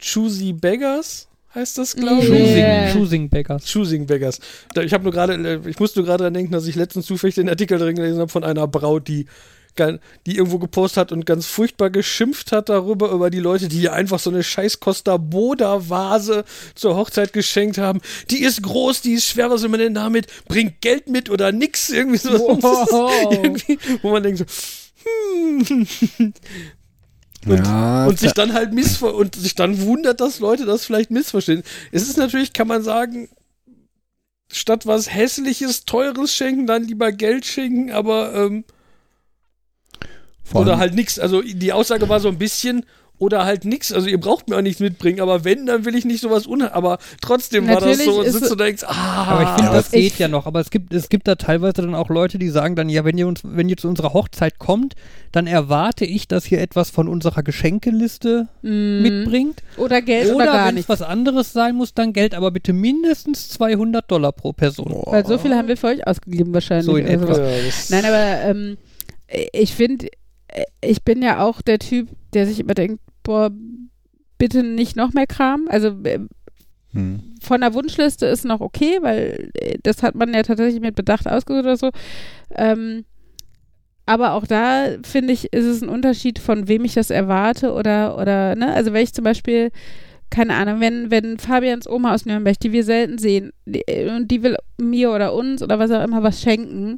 Choosy Beggars, heißt das, glaube ich. Yeah. Choosing, Choosing Beggars. Choosing Beggars. Ich habe nur gerade, äh, ich musste nur gerade dran denken, dass ich letztens zufällig den Artikel drin gelesen habe von einer Braut, die die irgendwo gepostet hat und ganz furchtbar geschimpft hat darüber, über die Leute, die ihr einfach so eine scheiß Costa Boda Vase zur Hochzeit geschenkt haben. Die ist groß, die ist schwer, was will man denn damit? Bringt Geld mit oder nix? Irgendwie so. Wow. irgendwie, wo man denkt so, hm. Und, ja, und sich dann halt missver und sich dann wundert, dass Leute das vielleicht missverstehen. Es ist natürlich, kann man sagen, statt was hässliches, teures schenken, dann lieber Geld schenken, aber ähm, oder halt nichts. Also die Aussage war so ein bisschen oder halt nichts. Also ihr braucht mir auch nichts mitbringen, aber wenn, dann will ich nicht sowas un. Aber trotzdem war das Natürlich so und ist sitzt und denkst, ah. Aber ich finde, das geht ja noch. Aber es gibt, es gibt da teilweise dann auch Leute, die sagen dann, ja, wenn ihr uns, wenn ihr zu unserer Hochzeit kommt, dann erwarte ich, dass ihr etwas von unserer Geschenkeliste Mhm. mitbringt. Oder Geld oder, Oder gar wenn es nichts. was anderes sein muss, dann Geld, aber bitte mindestens 200 Dollar pro Person. Weil so viel haben wir für euch ausgegeben wahrscheinlich. So in sowas. etwa. Ja, Nein, aber ähm, ich finde, ich bin ja auch der Typ, der sich immer denkt, boah, bitte nicht noch mehr Kram. Also äh, Hm. von der Wunschliste ist noch okay, weil äh, das hat man ja tatsächlich mit Bedacht ausgesucht oder so. Ähm, aber auch da finde ich, ist es ein Unterschied, von wem ich das erwarte oder, oder, ne, also wenn ich zum Beispiel, keine Ahnung, wenn, wenn Fabians Oma aus Nürnberg, die wir selten sehen, die, und die will mir oder uns oder was auch immer was schenken,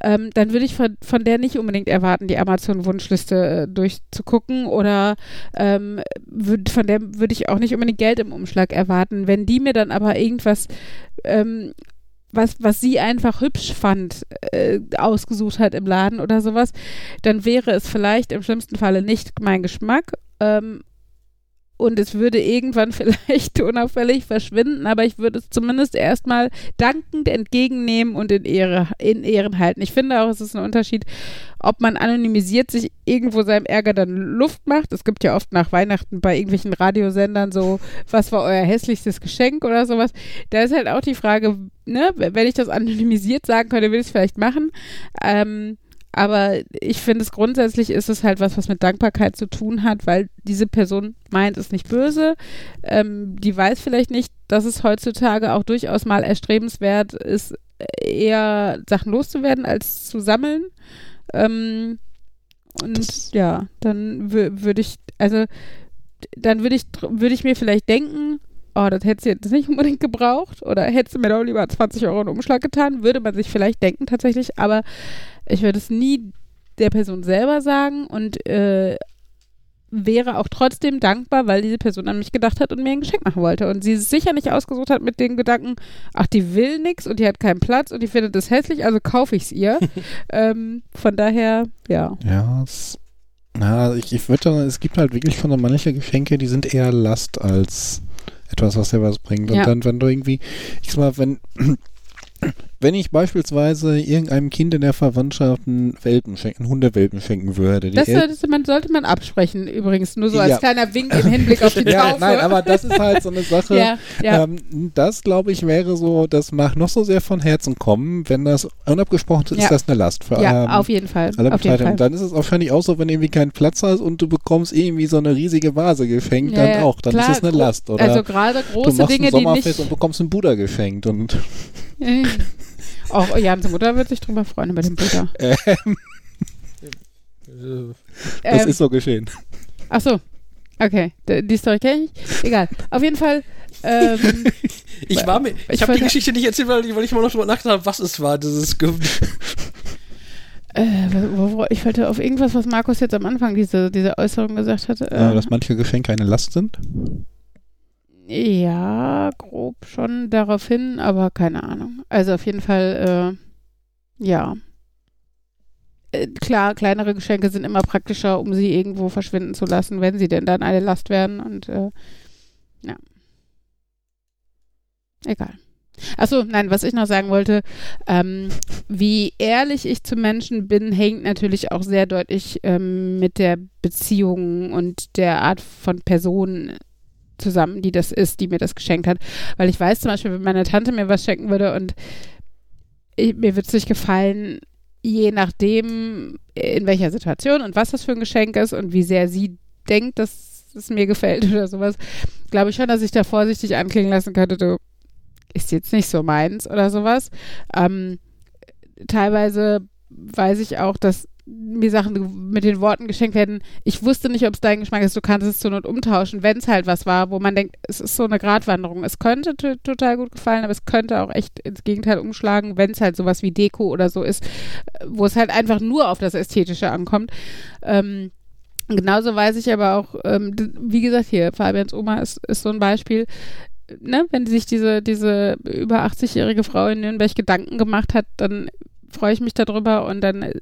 ähm, dann würde ich von, von der nicht unbedingt erwarten, die Amazon-Wunschliste äh, durchzugucken oder ähm, würd, von der würde ich auch nicht unbedingt Geld im Umschlag erwarten. Wenn die mir dann aber irgendwas, ähm, was, was sie einfach hübsch fand, äh, ausgesucht hat im Laden oder sowas, dann wäre es vielleicht im schlimmsten Falle nicht mein Geschmack. Ähm, und es würde irgendwann vielleicht unauffällig verschwinden, aber ich würde es zumindest erstmal dankend entgegennehmen und in, Ehre, in Ehren halten. Ich finde auch, es ist ein Unterschied, ob man anonymisiert sich irgendwo seinem Ärger dann Luft macht. Es gibt ja oft nach Weihnachten bei irgendwelchen Radiosendern so, was war euer hässlichstes Geschenk oder sowas. Da ist halt auch die Frage, ne, wenn ich das anonymisiert sagen könnte, würde ich es vielleicht machen. Ähm, aber ich finde es grundsätzlich ist es halt was, was mit Dankbarkeit zu tun hat, weil diese Person meint es nicht böse. Ähm, die weiß vielleicht nicht, dass es heutzutage auch durchaus mal erstrebenswert ist, eher Sachen loszuwerden, als zu sammeln. Ähm, und Das- ja, dann wür- würde ich, also dann würde ich, würde ich mir vielleicht denken, oh, das hättest du jetzt nicht unbedingt gebraucht oder hättest du mir doch lieber 20 Euro in Umschlag getan, würde man sich vielleicht denken tatsächlich, aber ich würde es nie der Person selber sagen und äh, wäre auch trotzdem dankbar, weil diese Person an mich gedacht hat und mir ein Geschenk machen wollte. Und sie es sicher nicht ausgesucht hat mit den Gedanken, ach, die will nix und die hat keinen Platz und die findet es hässlich, also kaufe ich es ihr. ähm, von daher, ja. Ja, es, na, ich, ich würde sagen, es gibt halt wirklich so manche Geschenke, die sind eher Last als etwas, was dir was bringt. Und Ja. dann, wenn du irgendwie, ich sag mal, wenn, wenn ich beispielsweise irgendeinem Kind in der Verwandtschaft einen Welpen schenken, einen Hundewelpen schenken würde, die Das sollte man, sollte man absprechen, übrigens, nur so als Ja. kleiner Wink im Hinblick auf die ja, Taufe. nein, aber das ist halt so eine Sache. ja, ja. Ähm, das, glaube ich, wäre so, das mag noch so sehr von Herzen kommen. Wenn das unabgesprochen ist, Ja. ist das eine Last für ja, ähm, auf jeden Fall. alle auf jeden. Fall. Dann ist es wahrscheinlich auch so, wenn irgendwie keinen Platz hast und du bekommst irgendwie so eine riesige Vase geschenkt, Ja, dann ja, auch. Dann klar, ist es eine Last. Oder also gerade du große machst Dinge, ein die Sommerfest nicht. und bekommst einen Buddha geschenkt. Und Auch Jans Mutter wird sich drüber freuen über den Buddha. äh, Äh, das Ähm, ist so geschehen. Ach so. Okay, die Story kenne ich. nicht. Egal. Auf jeden Fall. Ähm, Ich war mir, ich, Ich habe die Geschichte nicht erzählt, weil, ich- weil ich immer noch drüber nachgedacht habe, was es war. Dieses Ge äh, wo, wo, ich wollte auf irgendwas, was Markus jetzt am Anfang diese, diese Äußerung gesagt hatte. Äh, Äh, dass manche Geschenke eine Last sind. Ja, grob schon darauf hin, aber keine Ahnung. Also auf jeden Fall, äh, ja. Äh, klar, kleinere Geschenke sind immer praktischer, um sie irgendwo verschwinden zu lassen, wenn sie denn dann eine Last werden und äh, ja. Egal. Achso, nein, was ich noch sagen wollte, ähm, wie ehrlich ich zu Menschen bin, hängt natürlich auch sehr deutlich ähm, mit der Beziehung und der Art von Person zusammen, die das ist, die mir das geschenkt hat. Weil ich weiß zum Beispiel, wenn meine Tante mir was schenken würde und ich, mir würde es nicht gefallen, je nachdem, in welcher Situation und was das für ein Geschenk ist und wie sehr sie denkt, dass es mir gefällt oder sowas, glaube ich schon, dass ich da vorsichtig anklingen lassen könnte, du ist jetzt nicht so meins oder sowas. Ähm, teilweise weiß ich auch, dass mir Sachen mit den Worten geschenkt werden. Ich wusste nicht, ob es dein Geschmack ist. Du kannst es zur Not umtauschen, wenn es halt was war, wo man denkt, es ist so eine Gratwanderung. Es könnte total gut gefallen, aber es könnte auch echt ins Gegenteil umschlagen, wenn es halt sowas wie Deko oder so ist, wo es halt einfach nur auf das Ästhetische ankommt. Ähm, genauso weiß ich aber auch, ähm, wie gesagt, hier, Fabians Oma ist, ist so ein Beispiel. Ne, wenn sich diese, diese über 80-jährige Frau in Nürnberg Gedanken gemacht hat, dann freue ich mich darüber und dann äh,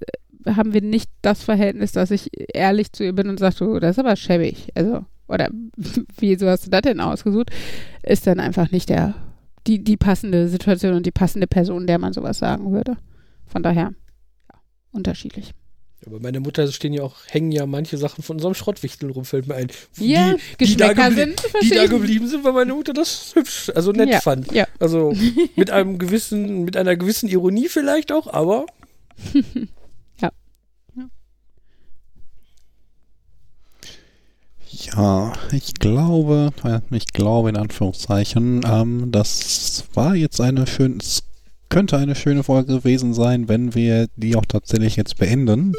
haben wir nicht das Verhältnis, dass ich ehrlich zu ihr bin und sage, du, das ist aber schäbig. Also, oder wieso hast du das denn ausgesucht? Ist dann einfach nicht der, die, die passende Situation und die passende Person, der man sowas sagen würde. Von daher, ja, unterschiedlich. Ja, bei meiner Mutter stehen ja auch, hängen ja manche Sachen von unserem Schrottwichtel rum, fällt mir ein. Ja, die, die, da sind die da geblieben sind, weil meine Mutter das hübsch, also nett ja, fand. Ja. Also mit einem gewissen, mit einer gewissen Ironie vielleicht auch, aber. ja. Ja, ich glaube, ich glaube in Anführungszeichen, ähm, das war jetzt eine schöne, es könnte eine schöne Folge gewesen sein, wenn wir die auch tatsächlich jetzt beenden.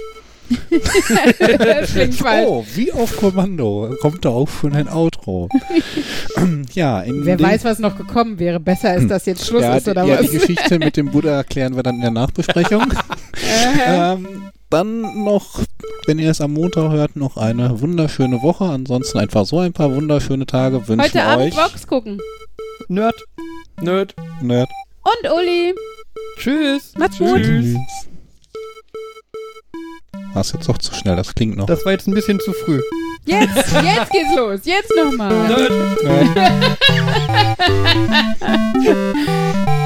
Oh, wie auf Kommando kommt da auch schon ein Outro. ja, Wer weiß, was noch gekommen wäre. Besser ist, dass jetzt Schluss ja, ist, oder ja, was? die Geschichte mit dem Buddha erklären wir dann in der Nachbesprechung. Äh, ähm, dann noch, wenn ihr es am Montag hört, noch eine wunderschöne Woche. Ansonsten einfach so ein paar wunderschöne Tage wünschen Heute Abend euch. Vox gucken. Nerd. Nerd. Nerd. Und Uli. Tschüss. Macht's gut. Tschüss. War es jetzt doch zu schnell, das klingt noch. Das war jetzt ein bisschen zu früh. Jetzt, jetzt geht's los. Jetzt nochmal. Nerd. Nerd.